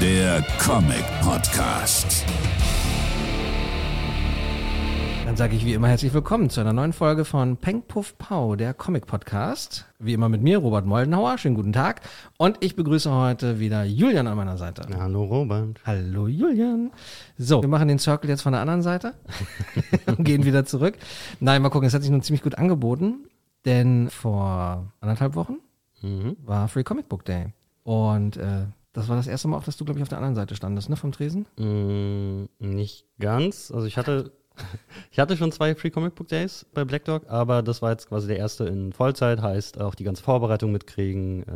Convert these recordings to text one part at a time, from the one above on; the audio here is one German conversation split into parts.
der Comic Podcast. Dann sage ich wie immer herzlich willkommen zu einer neuen Folge von Peng Puff Pau, der Comic Podcast. Wie immer mit mir, Robert Moldenhauer. Schönen guten Tag. Und ich begrüße heute wieder Julian an meiner Seite. Hallo Robert. Hallo Julian. So, wir machen den Circle jetzt von der anderen Seite und gehen wieder zurück. Nein, mal gucken, es hat sich nun ziemlich gut angeboten, denn vor anderthalb Wochen Mhm. war Free Comic Book Day. Und äh, das war das erste Mal auch, dass du, glaube ich, auf der anderen Seite standest, ne, vom Tresen? Mm, nicht ganz. Also ich hatte, ich hatte schon zwei Free Comic Book Days bei Black Dog, aber das war jetzt quasi der erste in Vollzeit, heißt auch die ganze Vorbereitung mitkriegen, äh,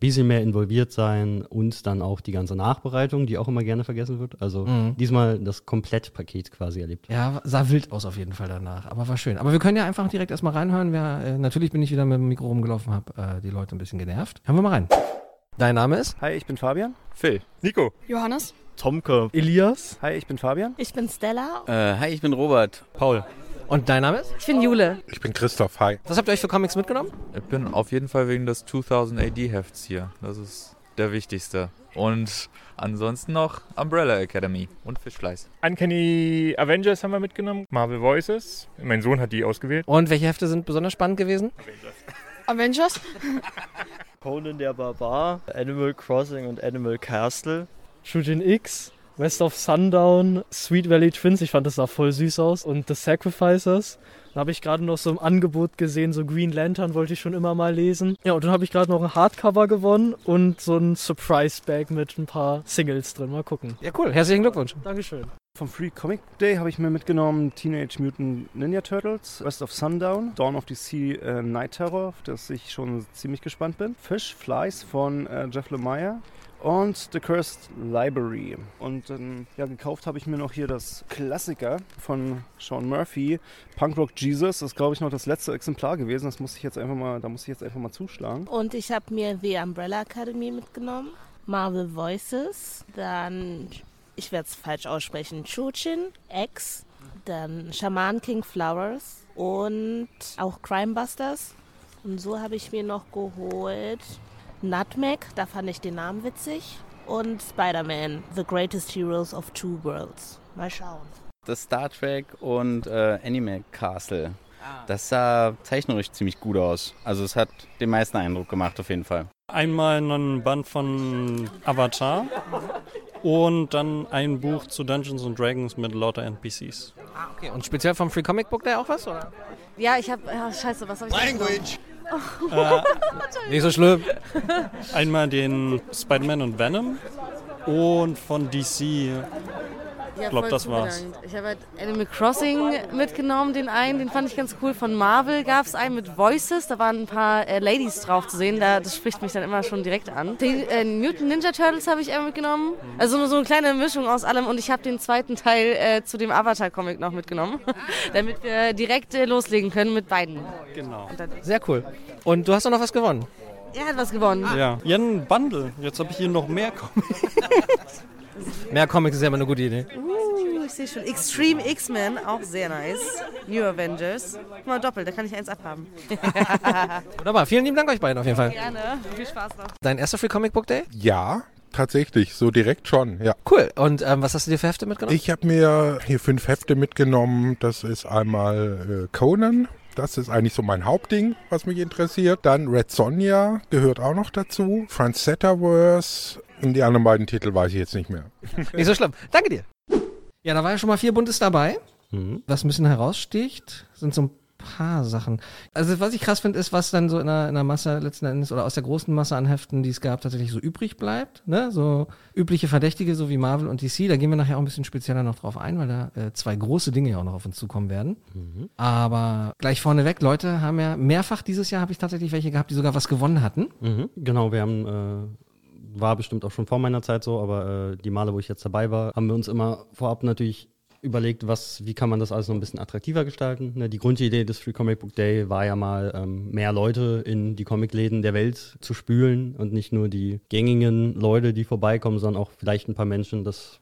bisschen mehr involviert sein und dann auch die ganze Nachbereitung, die auch immer gerne vergessen wird. Also Mhm. diesmal das Komplettpaket quasi erlebt. Ja, sah wild aus auf jeden Fall danach, aber war schön. Aber wir können ja einfach direkt erstmal reinhören. Wer, äh, natürlich bin ich wieder mit dem Mikro rumgelaufen, habe äh, die Leute ein bisschen genervt. Hören wir mal rein. Dein Name ist? Hi, ich bin Fabian. Phil. Nico. Johannes. Tomke. Elias. Hi, ich bin Fabian. Ich bin Stella. Äh, hi, ich bin Robert. Paul. Und dein Name ist? Ich bin Jule. Ich bin Christoph, hi. Was habt ihr euch für Comics mitgenommen? Ich bin auf jeden Fall wegen des 2000 AD Hefts hier. Das ist der wichtigste. Und ansonsten noch Umbrella Academy und Fischfleiß. Uncanny Avengers haben wir mitgenommen. Marvel Voices. Mein Sohn hat die ausgewählt. Und welche Hefte sind besonders spannend gewesen? Avengers. Conan der Barbar, Animal Crossing und Animal Castle. Shujin X, West of Sundown, Sweet Valley Twins, ich fand das sah voll süß aus. Und The Sacrificers. Dann habe ich gerade noch so im Angebot gesehen, so Green Lantern wollte ich schon immer mal lesen. Ja, und dann habe ich gerade noch ein Hardcover gewonnen und so ein Surprise-Bag mit ein paar Singles drin. Mal gucken. Ja, cool. Herzlichen Glückwunsch. Dankeschön. Vom Free Comic Day habe ich mir mitgenommen Teenage Mutant Ninja Turtles, West of Sundown, Dawn of the Sea äh, Night Terror, auf das ich schon ziemlich gespannt bin. Fish Flies von äh, Jeff Lemire und The Cursed Library. Und ähm, ja, gekauft habe ich mir noch hier das Klassiker von Sean Murphy, Punk Rock Jesus. Das ist, glaube ich, noch das letzte Exemplar gewesen. Das muss ich jetzt einfach mal, da muss ich jetzt einfach mal zuschlagen. Und ich habe mir The Umbrella Academy mitgenommen. Marvel Voices. Dann, ich werde es falsch aussprechen, Chuchin, X. Dann Shaman King Flowers. Und auch Crime Busters. Und so habe ich mir noch geholt Nutmeg, da fand ich den Namen witzig. Und Spider-Man, The Greatest Heroes of Two Worlds. Mal schauen. Das Star Trek und äh, Anime Castle. Das sah zeichnerisch ziemlich gut aus. Also es hat den meisten Eindruck gemacht auf jeden Fall. Einmal einen Band von Avatar und dann ein Buch zu Dungeons and Dragons mit lauter NPCs. Ah, okay. Und speziell vom Free Comic Book Day auch was, oder? Ja, ich habe. Ja, scheiße, was habe ich Language. Nicht so schlimm. Einmal den Spider-Man und Venom und von DC. Ich glaub, das war's. Ich habe halt Animal Crossing mitgenommen, den einen, den fand ich ganz cool. Von Marvel gab es einen mit Voices, da waren ein paar äh, Ladies drauf zu sehen, da, das spricht mich dann immer schon direkt an. Die äh, Mutant Ninja Turtles habe ich einmal mitgenommen, also nur so eine kleine Mischung aus allem und ich habe den zweiten Teil äh, zu dem Avatar-Comic noch mitgenommen, damit wir direkt äh, loslegen können mit beiden. Genau. Sehr cool. Und du hast doch noch was gewonnen. er hat was gewonnen. Ja, ja ein Bundle. Jetzt habe ich hier noch mehr Comics. Mehr Comics ist ja immer eine gute Idee. Uh, ich sehe schon. Extreme X-Men, auch sehr nice. New Avengers. Mal doppelt, da kann ich eins abhaben. Wunderbar. Vielen lieben Dank euch beiden auf jeden Fall. Gerne. Viel Spaß noch. Dein erster Free Comic Book Day? Ja, tatsächlich, so direkt schon, ja. Cool. Und ähm, was hast du dir für Hefte mitgenommen? Ich habe mir hier fünf Hefte mitgenommen. Das ist einmal äh, Conan. Das ist eigentlich so mein Hauptding, was mich interessiert. Dann Red Sonja gehört auch noch dazu. Francettaverse. Und die anderen beiden Titel weiß ich jetzt nicht mehr. Nicht so schlimm. Danke dir. Ja, da war ja schon mal vier Buntes dabei. Mhm. Was ein bisschen heraussticht, sind so ein paar Sachen. Also was ich krass finde, ist, was dann so in der, in der Masse letzten Endes oder aus der großen Masse an Heften, die es gab, tatsächlich so übrig bleibt. Ne? So übliche Verdächtige, so wie Marvel und DC. Da gehen wir nachher auch ein bisschen spezieller noch drauf ein, weil da äh, zwei große Dinge ja auch noch auf uns zukommen werden. Aber gleich vorneweg, Leute haben ja mehrfach dieses Jahr habe ich tatsächlich welche gehabt, die sogar was gewonnen hatten. Mhm. Genau, wir haben, äh, war bestimmt auch schon vor meiner Zeit so, aber äh, die Male, wo ich jetzt dabei war, haben wir uns immer vorab natürlich überlegt, was, wie kann man das alles noch ein bisschen attraktiver gestalten. Ne, die Grundidee des Free Comic Book Day war ja mal, ähm, mehr Leute in die Comicläden der Welt zu spülen und nicht nur die gängigen Leute, die vorbeikommen, sondern auch vielleicht ein paar Menschen, das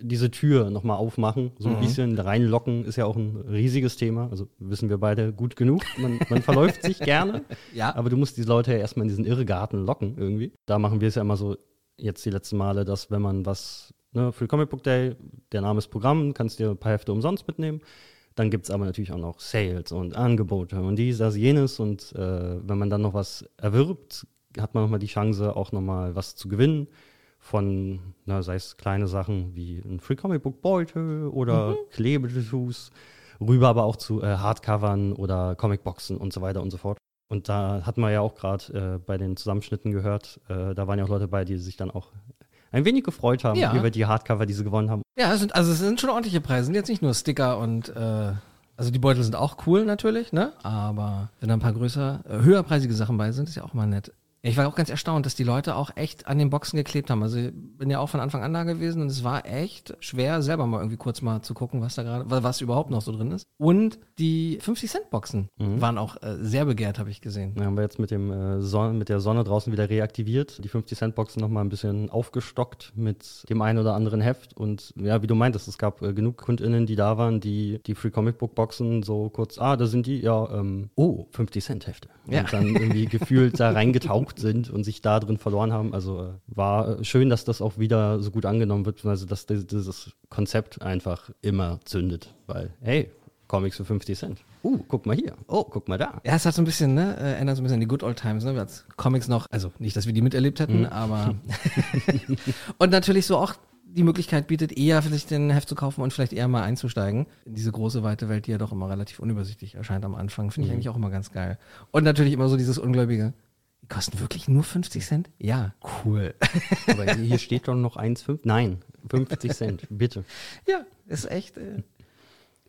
diese Tür nochmal aufmachen, so ein Mhm. bisschen reinlocken, ist ja auch ein riesiges Thema. Also wissen wir beide gut genug. Man, man verläuft sich gerne, Ja. aber du musst diese Leute ja erstmal in diesen Irrgarten locken irgendwie. Da machen wir es ja immer so, jetzt die letzten Male, dass wenn man was, ne, Free Comic Book Day, der Name ist Programm, kannst dir ein paar Hefte umsonst mitnehmen. Dann gibt es aber natürlich auch noch Sales und Angebote und dies, das, jenes. Und äh, wenn man dann noch was erwirbt, hat man nochmal die Chance, auch nochmal was zu gewinnen. Von, na, sei es kleine Sachen wie ein Free Comic Book Beutel oder Mhm. Klebetattoos, rüber aber auch zu äh, Hardcovern oder Comicboxen und so weiter und so fort. Und da hatten wir ja auch gerade äh, bei den Zusammenschnitten gehört, äh, da waren ja auch Leute bei, die sich dann auch ein wenig gefreut haben Ja. über die Hardcover, die sie gewonnen haben. Ja, es sind, also es sind schon ordentliche Preise. Sind jetzt nicht nur Sticker und äh, also die Beutel sind auch cool natürlich, ne? Aber wenn da ein paar größer, äh, höherpreisige Sachen bei sind, ist ja auch mal nett. Ja, Ich war auch ganz erstaunt, dass die Leute auch echt an den Boxen geklebt haben. Also ich bin ja auch von Anfang an da gewesen und es war echt schwer, selber mal irgendwie kurz mal zu gucken, was da gerade, wa- was überhaupt noch so drin ist. Und die 50-Cent-Boxen Mhm. waren auch äh, sehr begehrt, habe ich gesehen. Ja, haben wir jetzt mit, dem, äh, Son mit der Sonne draußen wieder reaktiviert, die 50-Cent-Boxen nochmal ein bisschen aufgestockt mit dem einen oder anderen Heft. Und ja, wie du meintest, es gab äh, genug KundInnen, die da waren, die die Free Comic Book Boxen so kurz, ah, da sind die, ja, ähm, oh, 50-Cent-Hefte. Ja. Und dann irgendwie gefühlt da reingetaucht sind und sich da drin verloren haben. Also äh, war äh, schön, dass das auch wieder so gut angenommen wird, also dass dieses, dieses Konzept einfach immer zündet. Weil, hey, Comics für 50 Cent. Uh, guck mal hier. Oh, guck mal da. Ja, es hat so ein bisschen, ne, äh, erinnert so ein bisschen an die Good Old Times, ne, als Comics noch, also nicht, dass wir die miterlebt hätten, Mhm. aber und natürlich so auch die Möglichkeit bietet, eher vielleicht den Heft zu kaufen und vielleicht eher mal einzusteigen in diese große weite Welt, die ja doch immer relativ unübersichtlich erscheint am Anfang. Finde ich Mhm. eigentlich auch immer ganz geil. Und natürlich immer so dieses Ungläubige. Die kosten wirklich nur 50 Cent? Ja, cool. Aber hier steht doch noch 1,5. Nein, 50 Cent, bitte. Ja, ist echt äh,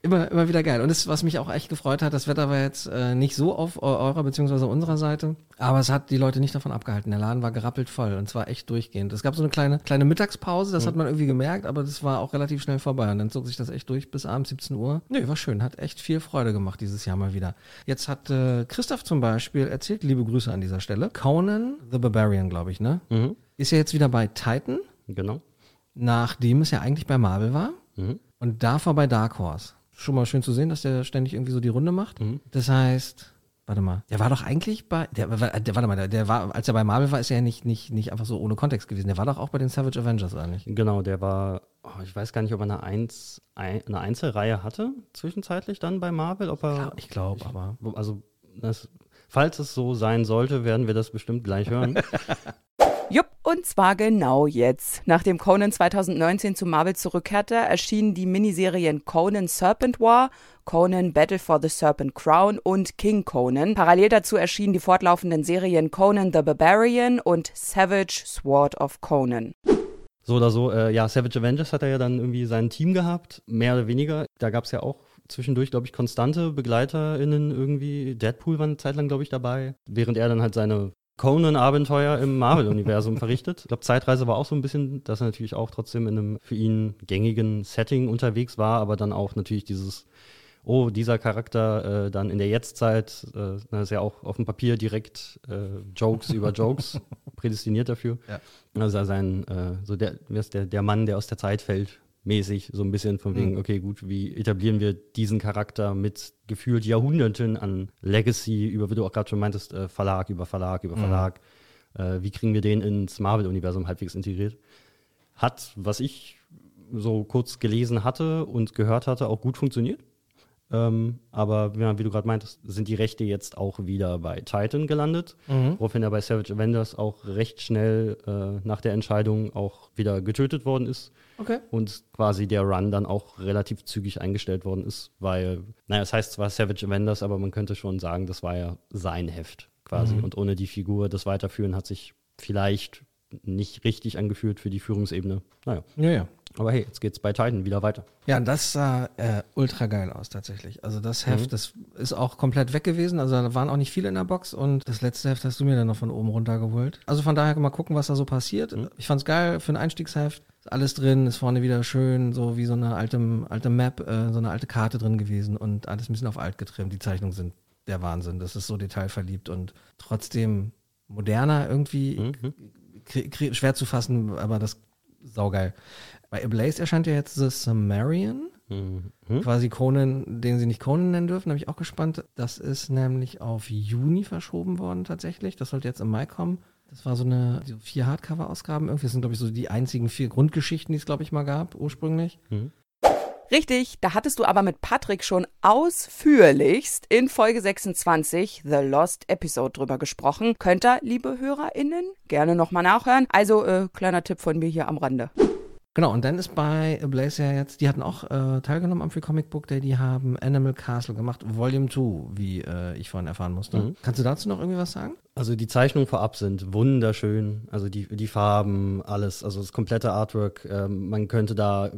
immer, immer wieder geil. Und das, was mich auch echt gefreut hat, das Wetter war jetzt äh, nicht so auf eu- eurer beziehungsweise unserer Seite, aber es hat die Leute nicht davon abgehalten. Der Laden war gerappelt voll und zwar echt durchgehend. Es gab so eine kleine, kleine Mittagspause, das Mhm. hat man irgendwie gemerkt, aber das war auch relativ schnell vorbei und dann zog sich das echt durch bis abends 17 Uhr. Nee, war schön, hat echt viel Freude gemacht dieses Jahr mal wieder. Jetzt hat äh, Christoph zum Beispiel erzählt, liebe Grüße an dieser Stelle, Conan the Barbarian, glaube ich, ne? Mhm. Ist ja jetzt wieder bei Titan, Genau. nachdem es ja eigentlich bei Marvel war. Mhm. Und davor bei Dark Horse. Schon mal schön zu sehen, dass der ständig irgendwie so die Runde macht. Mhm. Das heißt, warte mal, der war doch eigentlich bei, der, der warte mal, der, der war, als er bei Marvel war, ist er ja nicht, nicht, nicht einfach so ohne Kontext gewesen. Der war doch auch bei den Savage Avengers, nicht? Genau, der war, oh, ich weiß gar nicht, ob er eine, Eins, ein, eine Einzelreihe hatte, zwischenzeitlich dann bei Marvel. Ob er, Ich glaube, aber. Also, das, falls es so sein sollte, werden wir das bestimmt gleich hören. Jupp, und zwar genau jetzt. Nachdem Conan 2019 zu Marvel zurückkehrte, erschienen die Miniserien Conan Serpent War, Conan Battle for the Serpent Crown und King Conan. Parallel dazu erschienen die fortlaufenden Serien Conan the Barbarian und Savage Sword of Conan. So oder so, äh, ja, Savage Avengers hat er ja dann irgendwie sein Team gehabt, mehr oder weniger. Da gab es ja auch zwischendurch, glaube ich, konstante BegleiterInnen irgendwie. Deadpool war eine Zeit lang, glaube ich, dabei. Während er dann halt seine Conan-Abenteuer im Marvel-Universum verrichtet. Ich glaube, Zeitreise war auch so ein bisschen, dass er natürlich auch trotzdem in einem für ihn gängigen Setting unterwegs war, aber dann auch natürlich dieses oh, dieser Charakter äh, dann in der Jetztzeit, äh, na, ist ja auch auf dem Papier direkt äh, Jokes über Jokes, prädestiniert dafür. Ja. Also sein, äh, so der, der, der Mann, der aus der Zeit fällt, mäßig, so ein bisschen von wegen, Mhm. okay, gut, wie etablieren wir diesen Charakter mit gefühlt Jahrhunderten an Legacy, über, wie du auch gerade schon meintest, äh, Verlag über Verlag über Mhm. Verlag. Äh, wie kriegen wir den ins Marvel-Universum halbwegs integriert? Hat, was ich so kurz gelesen hatte und gehört hatte, auch gut funktioniert. Ähm, aber ja, wie du gerade meintest, sind die Rechte jetzt auch wieder bei Titan gelandet, Mhm. woraufhin er bei Savage Avengers auch recht schnell äh, nach der Entscheidung auch wieder getötet worden ist. Okay. Und quasi der Run dann auch relativ zügig eingestellt worden ist, weil, naja, es heißt zwar Savage Avengers, aber man könnte schon sagen, das war ja sein Heft quasi. Mhm. Und ohne die Figur das Weiterführen hat sich vielleicht nicht richtig angefühlt für die Führungsebene. Naja. Ja, ja. Aber hey, jetzt geht's bei Titan wieder weiter. Ja, und das sah äh, ultra geil aus tatsächlich. Also das Heft, Mhm. das ist auch komplett weg gewesen. Also da waren auch nicht viele in der Box und das letzte Heft hast du mir dann noch von oben runter geholt. Also von daher mal gucken, was da so passiert. Mhm. Ich fand's geil für ein Einstiegsheft. Ist alles drin, ist vorne wieder schön, so wie so eine alte, alte Map, äh, so eine alte Karte drin gewesen und alles ein bisschen auf alt getrimmt. Die Zeichnungen sind der Wahnsinn. Das ist so detailverliebt und trotzdem moderner irgendwie. Mhm. Schwer zu fassen, aber das saugeil. Bei Ablaze erscheint ja jetzt The Sumerian. Mhm. Quasi Conan, den sie nicht Conan nennen dürfen, da bin ich auch gespannt. Das ist nämlich auf Juni verschoben worden tatsächlich. Das sollte jetzt im Mai kommen. Das war so eine so vier Hardcover-Ausgaben irgendwie. Das sind, glaube ich, so die einzigen vier Grundgeschichten, die es, glaube ich, mal gab, ursprünglich. Mhm. Richtig, da hattest du aber mit Patrick schon ausführlichst in Folge 26 The Lost Episode drüber gesprochen. Könnt ihr, liebe HörerInnen, gerne nochmal nachhören. Also, äh, kleiner Tipp von mir hier am Rande. Genau, und dann ist bei Blaze ja jetzt, die hatten auch äh, teilgenommen am Free Comic Book Day, die haben Animal Castle gemacht, Volume 2, wie äh, ich vorhin erfahren musste. Mhm. Kannst du dazu noch irgendwie was sagen? Also die Zeichnungen vorab sind wunderschön, also die, die Farben, alles, also das komplette Artwork. Ähm, man könnte da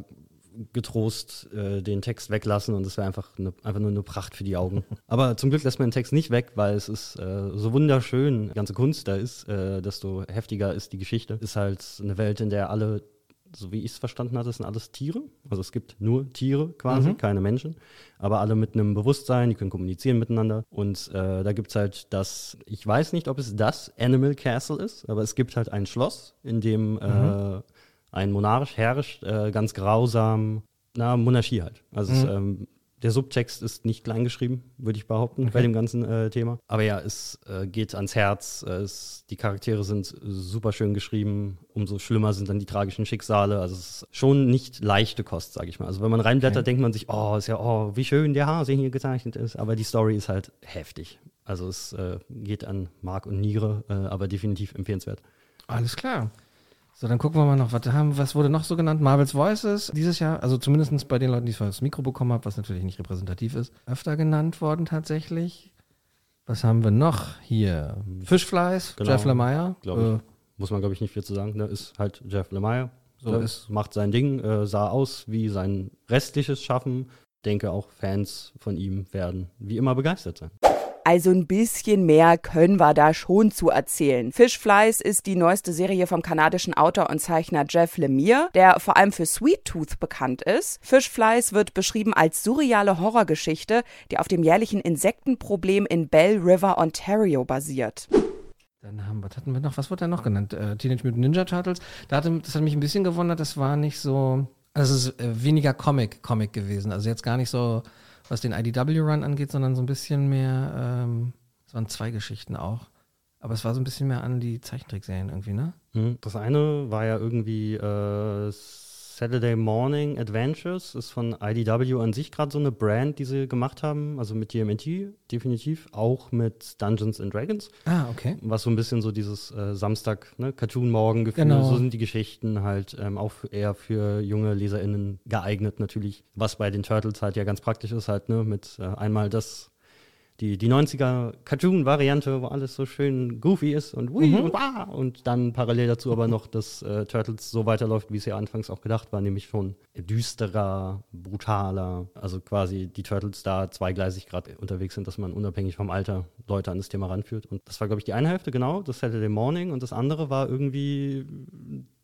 getrost äh, den Text weglassen und es wäre einfach, eine, einfach nur eine Pracht für die Augen. Aber zum Glück lässt man den Text nicht weg, weil es ist äh, so wunderschön, die ganze Kunst da ist, äh, desto heftiger ist die Geschichte. Ist halt eine Welt, in der alle so wie ich es verstanden hatte, sind alles Tiere. Also es gibt nur Tiere quasi, Mhm. keine Menschen. Aber alle mit einem Bewusstsein, die können kommunizieren miteinander. Und äh, da gibt es halt das, ich weiß nicht, ob es das Animal Castle ist, aber es gibt halt ein Schloss, in dem äh, Mhm. ein Monarch herrscht, äh, ganz grausam, na, Monarchie halt. Also es, Mhm. ähm, der Subtext ist nicht kleingeschrieben, würde ich behaupten, bei Okay. dem ganzen äh, Thema. Aber ja, es äh, geht ans Herz. äh, Es, die Charaktere sind super schön geschrieben. Umso schlimmer sind dann die tragischen Schicksale. Also es ist schon nicht leichte Kost, sage ich mal. Also wenn man reinblättert, Okay. denkt man sich, oh, ist ja, oh, wie schön der Hase hier gezeichnet ist. Aber die Story ist halt heftig. Also es äh, geht an Mark und Niere, äh, aber definitiv empfehlenswert. Alles klar. So, dann gucken wir mal noch, was, haben, was wurde noch so genannt? Marvel's Voices dieses Jahr, also zumindest bei den Leuten, die es das Mikro bekommen haben, was natürlich nicht repräsentativ ist, öfter genannt worden tatsächlich. Was haben wir noch hier? Fishflies, Genau, Jeff Lemire. ich. Äh, Muss man, glaube ich, nicht viel zu sagen. Ne? Ist halt Jeff Lemire. So So ist- macht sein Ding, äh, sah aus wie sein restliches Schaffen. Denke auch Fans von ihm werden wie immer begeistert sein. Also ein bisschen mehr können wir da schon zu erzählen. Fishflies ist die neueste Serie vom kanadischen Autor und Zeichner Jeff Lemire, der vor allem für Sweet Tooth bekannt ist. Fishflies wird beschrieben als surreale Horrorgeschichte, die auf dem jährlichen Insektenproblem in Bell River, Ontario basiert. Dann haben, was hatten wir noch? Was wurde da noch genannt? Äh, Teenage Mutant Ninja Turtles. Da hatte, das hat mich ein bisschen gewundert, das war nicht so. Also es ist äh, weniger Comic, Comic gewesen. Also jetzt gar nicht so, was den IDW-Run angeht, sondern so ein bisschen mehr, ähm, es waren zwei Geschichten auch. Aber es war so ein bisschen mehr an die Zeichentrickserien irgendwie, ne? Mhm. Das eine war ja irgendwie äh, Saturday Morning Adventures, ist von IDW an sich gerade so eine Brand, die sie gemacht haben, also mit TMNT definitiv, auch mit Dungeons and Dragons. Ah, okay. Was so ein bisschen so dieses äh, Samstag, ne, Cartoon-Morgen-Gefühl, Genau. so sind die Geschichten halt ähm, auch eher für junge LeserInnen geeignet natürlich. Was bei den Turtles halt ja ganz praktisch ist, halt, ne, mit äh, einmal das, die, die 90er Cartoon-Variante, wo alles so schön goofy ist und hui Mhm. und wah und dann parallel dazu aber noch, dass äh, Turtles so weiterläuft, wie es ja anfangs auch gedacht war, nämlich schon düsterer, brutaler, also quasi die Turtles da zweigleisig gerade unterwegs sind, dass man unabhängig vom Alter Leute an das Thema ranführt. Und das war, glaube ich, die eine Hälfte, genau, das Saturday Morning und das andere war irgendwie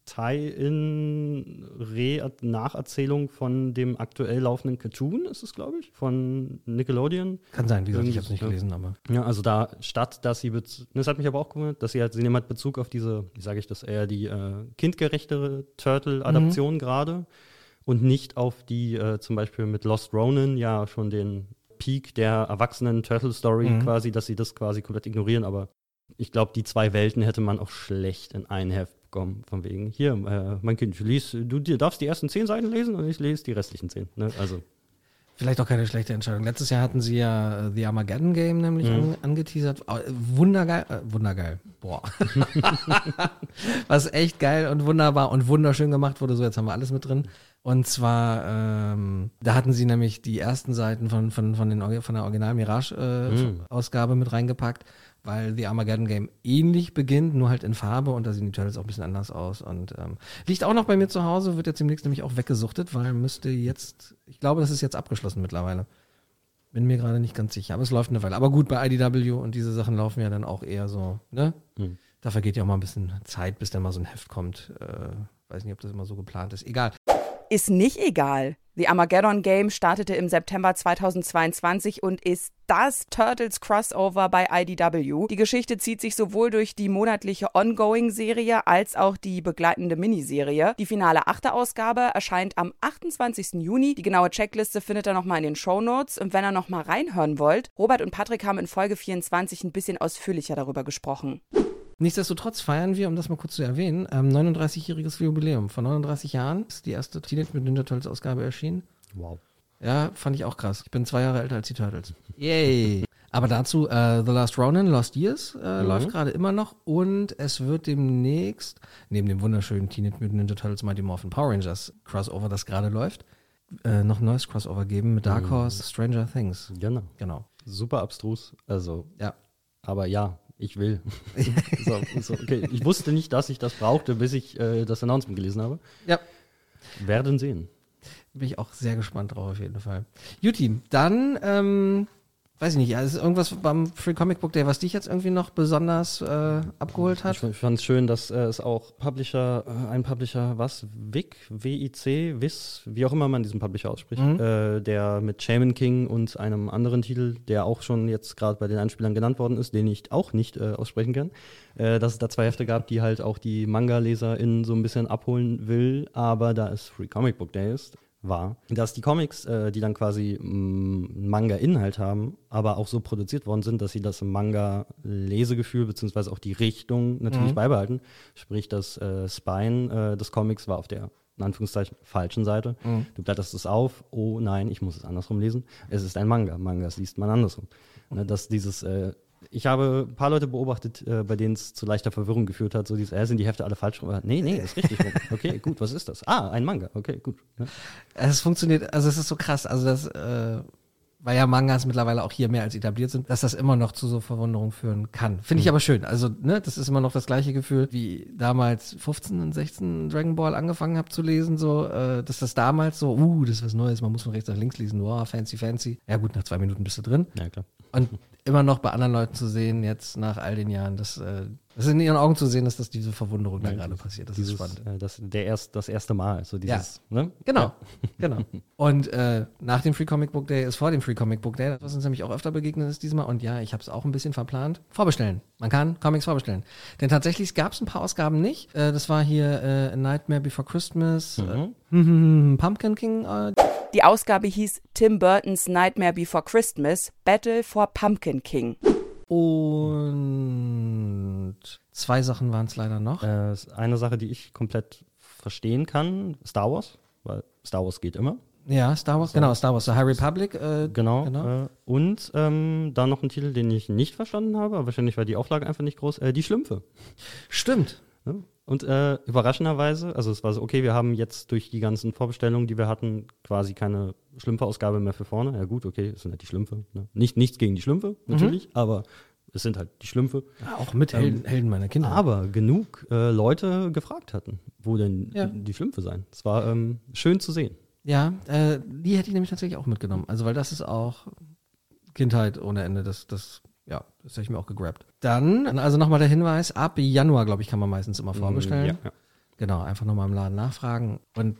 Tie-in, Re-Nacherzählung von dem aktuell laufenden Cartoon, ist es, glaube ich, von Nickelodeon. Kann sein, wie gesagt, ich habe es nicht gelesen, aber. Ja, also da, statt dass sie, das hat mich aber auch gewundert, dass sie halt, sie nehmen halt Bezug auf diese, wie sage ich das, eher die äh, kindgerechtere Turtle-Adaption Mhm. gerade und nicht auf die äh, zum Beispiel mit Lost Ronin ja schon den Peak der erwachsenen Turtle-Story Mhm. quasi, dass sie das quasi komplett ignorieren, aber ich glaube, die zwei Welten hätte man auch schlecht in ein Heft bekommen, von wegen, hier, äh, mein Kind, lies, du dir darfst die ersten zehn Seiten lesen und ich lese die restlichen zehn. Ne? Also, Vielleicht auch keine schlechte Entscheidung. Letztes Jahr hatten sie ja äh, The Armageddon Game nämlich Mhm. an, angeteasert. Au- Wundergeil, äh, wundergeil. Boah. Was echt geil und wunderbar und wunderschön gemacht wurde. So, jetzt haben wir alles mit drin. Und zwar, ähm, da hatten sie nämlich die ersten Seiten von, von, von, den, von der Original. Mirage-Ausgabe mit reingepackt, weil The Armageddon Game ähnlich beginnt, nur halt in Farbe und da sehen die Turtles auch ein bisschen anders aus. Und ähm, liegt auch noch bei mir zu Hause, wird jetzt demnächst nämlich auch weggesuchtet, weil müsste jetzt, ich glaube, das ist jetzt abgeschlossen mittlerweile. Bin mir gerade nicht ganz sicher, aber es läuft eine Weile. Aber gut, bei IDW und diese Sachen laufen ja dann auch eher so, ne? Mhm. Da vergeht ja auch mal ein bisschen Zeit, bis dann mal so ein Heft kommt. Äh, weiß nicht, ob das immer so geplant ist. Egal. Ist nicht egal. The Armageddon Game startete im September 2022 und ist das Turtles Crossover bei IDW. Die Geschichte zieht sich sowohl durch die monatliche Ongoing-Serie als auch die begleitende Miniserie. Die finale achte Ausgabe erscheint am 28. Juni. Die genaue Checkliste findet ihr nochmal in den Shownotes. Und wenn ihr nochmal reinhören wollt, Robert und Patrick haben in Folge 24 ein bisschen ausführlicher darüber gesprochen. Nichtsdestotrotz feiern wir, um das mal kurz zu erwähnen, ähm, 39-jähriges Jubiläum. Vor 39 Jahren ist die erste Teenage Mutant Ninja Turtles Ausgabe erschienen. Wow. Ja, fand ich auch krass. Ich bin zwei Jahre älter als die Turtles. Yay! Aber dazu, äh, The Last Ronin, Lost Years, äh, Mhm. läuft gerade immer noch und es wird demnächst, neben dem wunderschönen Teenage Mutant Ninja Turtles Mighty Morphin Power Rangers Crossover, das gerade läuft, äh, noch ein neues Crossover geben mit Dark Mhm. Horse Stranger Things. Genau. Genau. Super abstrus. Also, ja. Aber ja, ich will. so, so, okay. Ich wusste nicht, dass ich das brauchte, bis ich äh, das Announcement gelesen habe. Ja. Werden sehen. Bin ich auch sehr gespannt drauf, auf jeden Fall. Juti, dann, ähm, weiß ich nicht, also ist irgendwas beim Free Comic Book Day, was dich jetzt irgendwie noch besonders äh, abgeholt hat? Ich fand es schön, dass äh, es auch Publisher, äh, ein Publisher, was? WIC, W-I-C, WIS, wie auch immer man diesen Publisher ausspricht, Mhm. äh, der mit Shaman King und einem anderen Titel, der auch schon jetzt gerade bei den Einspielern genannt worden ist, den ich auch nicht äh, aussprechen kann, äh, dass es da zwei Hefte gab, die halt auch die Manga-LeserInnen so ein bisschen abholen will, aber da es Free Comic Book Day ist, war, dass die Comics, äh, die dann quasi mm, Manga-Inhalt haben, aber auch so produziert worden sind, dass sie das Manga-Lesegefühl beziehungsweise auch die Richtung natürlich Mhm. beibehalten. Sprich, das äh, Spine äh, des Comics war auf der in Anführungszeichen falschen Seite. Mhm. Du blätterst es auf, oh nein, ich muss es andersrum lesen. Es ist ein Manga. Mangas liest man andersrum. Ne, dass dieses äh, ich habe ein paar Leute beobachtet, äh, bei denen es zu leichter Verwirrung geführt hat. So dieses, äh, sind die Hefte alle falsch rum? Nee, nee, ist richtig rum. Okay, gut, was ist das? Ah, ein Manga. Okay, gut. Ja. Es funktioniert, also es ist so krass, also das, äh, weil ja Mangas mittlerweile auch hier mehr als etabliert sind, dass das immer noch zu so Verwunderung führen kann. Finde ich Mhm. aber schön. Also, ne, das ist immer noch das gleiche Gefühl, wie damals 15 und 16 Dragon Ball angefangen habe zu lesen, so, äh, dass das damals so, uh, das ist was Neues, man muss von rechts nach links lesen, wow, fancy, fancy. Ja gut, nach zwei Minuten bist du drin. Ja, klar. Und immer noch bei anderen Leuten zu sehen, jetzt nach all den Jahren, dass, äh, das in ihren Augen zu sehen, dass das diese Verwunderung da Ja, gerade passiert. Das dieses, ist spannend. Äh, das, der erst, das erste Mal. So dieses, ne? Genau, Ja. genau. Und äh, nach dem Free Comic Book Day ist vor dem Free Comic Book Day, was uns nämlich auch öfter begegnet ist diesmal. Und ja, ich habe es auch ein bisschen verplant. Vorbestellen. Man kann Comics vorbestellen. Denn tatsächlich gab es ein paar Ausgaben nicht. Äh, das war hier äh, A Nightmare Before Christmas, Mhm. äh, Pumpkin King. Äh, Die Ausgabe hieß Tim Burtons Nightmare Before Christmas Battle for Pumpkin King. und zwei Sachen waren es leider noch. Äh, ist eine Sache, die ich komplett verstehen kann, Star Wars, weil Star Wars geht immer. Ja, Star Wars, genau, Star Wars, The High Republic. Äh, Genau. genau. Äh, und ähm, dann noch ein Titel, den ich nicht verstanden habe, aber wahrscheinlich war die Auflage einfach nicht groß, äh, die Schlümpfe. Stimmt. Ja? Und äh, überraschenderweise, also es war so, okay, wir haben jetzt durch die ganzen Vorbestellungen, die wir hatten, quasi keine Schlümpfe-Ausgabe mehr für vorne. Ja gut, okay, es sind halt die Schlümpfe. Ne? Nicht, nichts gegen die Schlümpfe, natürlich, aber es sind halt die Schlümpfe. Ja, auch mit Helden, Helden meiner Kinder. Aber genug äh, Leute gefragt hatten, wo denn Ja. die Schlümpfe seien. Es war ähm, schön zu sehen. Ja, äh, die hätte ich nämlich tatsächlich auch mitgenommen. Also, weil das ist auch Kindheit ohne Ende. Das, das, ja, das hätte ich mir auch gegrabt. Dann, also nochmal der Hinweis, ab Januar, glaube ich, kann man meistens immer vorbestellen. ja, ja. Genau, einfach nochmal im Laden nachfragen. Und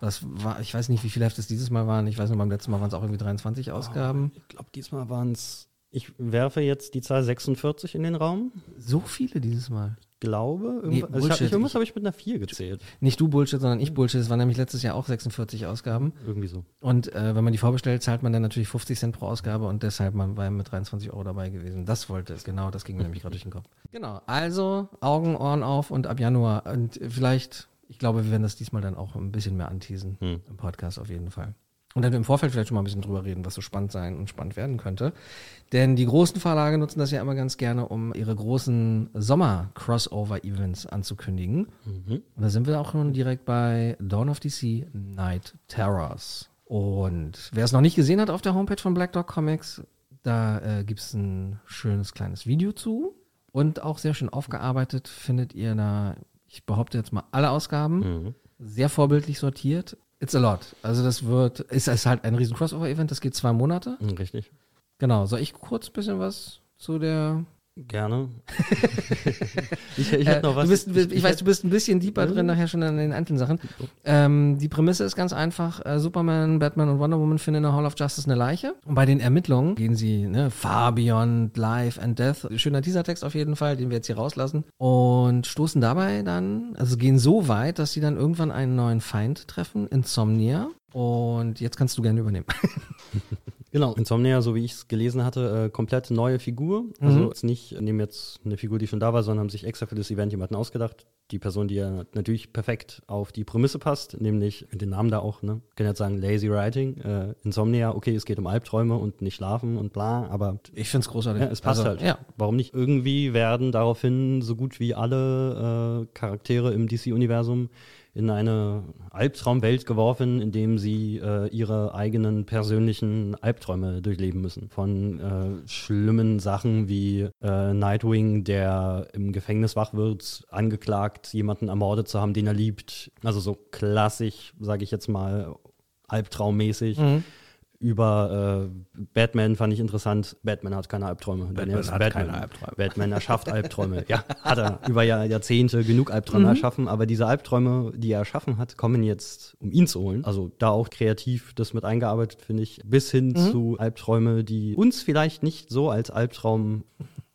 das war, ich weiß nicht, wie viele Hefte es dieses Mal waren. Ich weiß nur, beim letzten Mal waren es auch irgendwie 23 Ausgaben. Ich glaube, diesmal waren es, ich werfe jetzt die Zahl 46 in den Raum. So viele dieses Mal. Ich glaube, Nee, irgendwas, also ich hab, ich, irgendwas habe ich mit einer 4 gezählt. Nicht du Bullshit, sondern ich Bullshit. Es waren nämlich letztes Jahr auch 46 Ausgaben. Irgendwie so. Und äh, wenn man die vorbestellt, zahlt man dann natürlich 50 Cent pro Ausgabe und deshalb man war mit 23 Euro dabei gewesen. Das wollte es, genau, das ging mir nämlich gerade durch den Kopf. Genau, also Augen, Ohren auf und ab Januar. Und vielleicht, ich glaube, wir werden das diesmal dann auch ein bisschen mehr anteasen Hm. im Podcast auf jeden Fall. Und dann im Vorfeld vielleicht schon mal ein bisschen drüber reden, was so spannend sein und spannend werden könnte. Denn die großen Verlage nutzen das ja immer ganz gerne, um ihre großen Sommer-Crossover-Events anzukündigen. Mhm. Und da sind wir auch schon direkt bei Dawn of DC Night Terrors. Und wer es noch nicht gesehen hat auf der Homepage von Black Dog Comics, da äh, gibt es ein schönes kleines Video zu. Und auch sehr schön aufgearbeitet findet ihr da, ich behaupte jetzt mal alle Ausgaben, Mhm. sehr vorbildlich sortiert. It's a lot. Also das wird, ist, ist halt ein riesen Crossover-Event, das geht zwei Monate. Mhm, Richtig. Genau, soll ich kurz ein bisschen was zu der Gerne. ich ich hätte noch was. Äh, bist, ich, ich- weiß, du bist ein bisschen deeper drin nachher schon in den einzelnen Sachen. Ähm, die Prämisse ist ganz einfach. Äh, Superman, Batman und Wonder Woman finden in der Hall of Justice eine Leiche. Und bei den Ermittlungen gehen sie ne, far beyond life and death. Schöner Teasertext auf jeden Fall, den wir jetzt hier rauslassen. Und stoßen dabei dann, also gehen so weit, dass sie dann irgendwann einen neuen Feind treffen, Insomnia. Und jetzt kannst du gerne übernehmen. Genau, Insomnia, so wie ich es gelesen hatte, äh, komplett neue Figur. Also Mhm. jetzt nicht, nehmen jetzt eine Figur, die schon da war, sondern haben sich extra für das Event jemanden ausgedacht. Die Person, die ja natürlich perfekt auf die Prämisse passt, nämlich den Namen da auch, ne? Ich kann jetzt sagen, Lazy Writing, äh, Insomnia, okay, es geht um Albträume und nicht schlafen und bla, aber Ich find's großartig. ja, es passt Also, halt. ja. Warum nicht? Irgendwie werden daraufhin so gut wie alle äh, Charaktere im DC-Universum in eine Albtraumwelt geworfen, in dem sie äh, ihre eigenen persönlichen Albträume durchleben müssen. Von äh, schlimmen Sachen wie äh, Nightwing, der im Gefängnis wach wird, angeklagt, jemanden ermordet zu haben, den er liebt. Also so klassisch, sage ich jetzt mal, albtraummäßig. Mhm. Über äh, Batman fand ich interessant. Batman hat keine Albträume. Batman hat Batman. keine Albträume. Batman erschafft Albträume. ja, hat er über Jahr, Jahrzehnte genug Albträume Mhm. erschaffen, aber diese Albträume, die er erschaffen hat, kommen jetzt, um ihn zu holen. Also da auch kreativ das mit eingearbeitet, finde ich, bis hin Mhm. zu Albträume, die uns vielleicht nicht so als Albtraum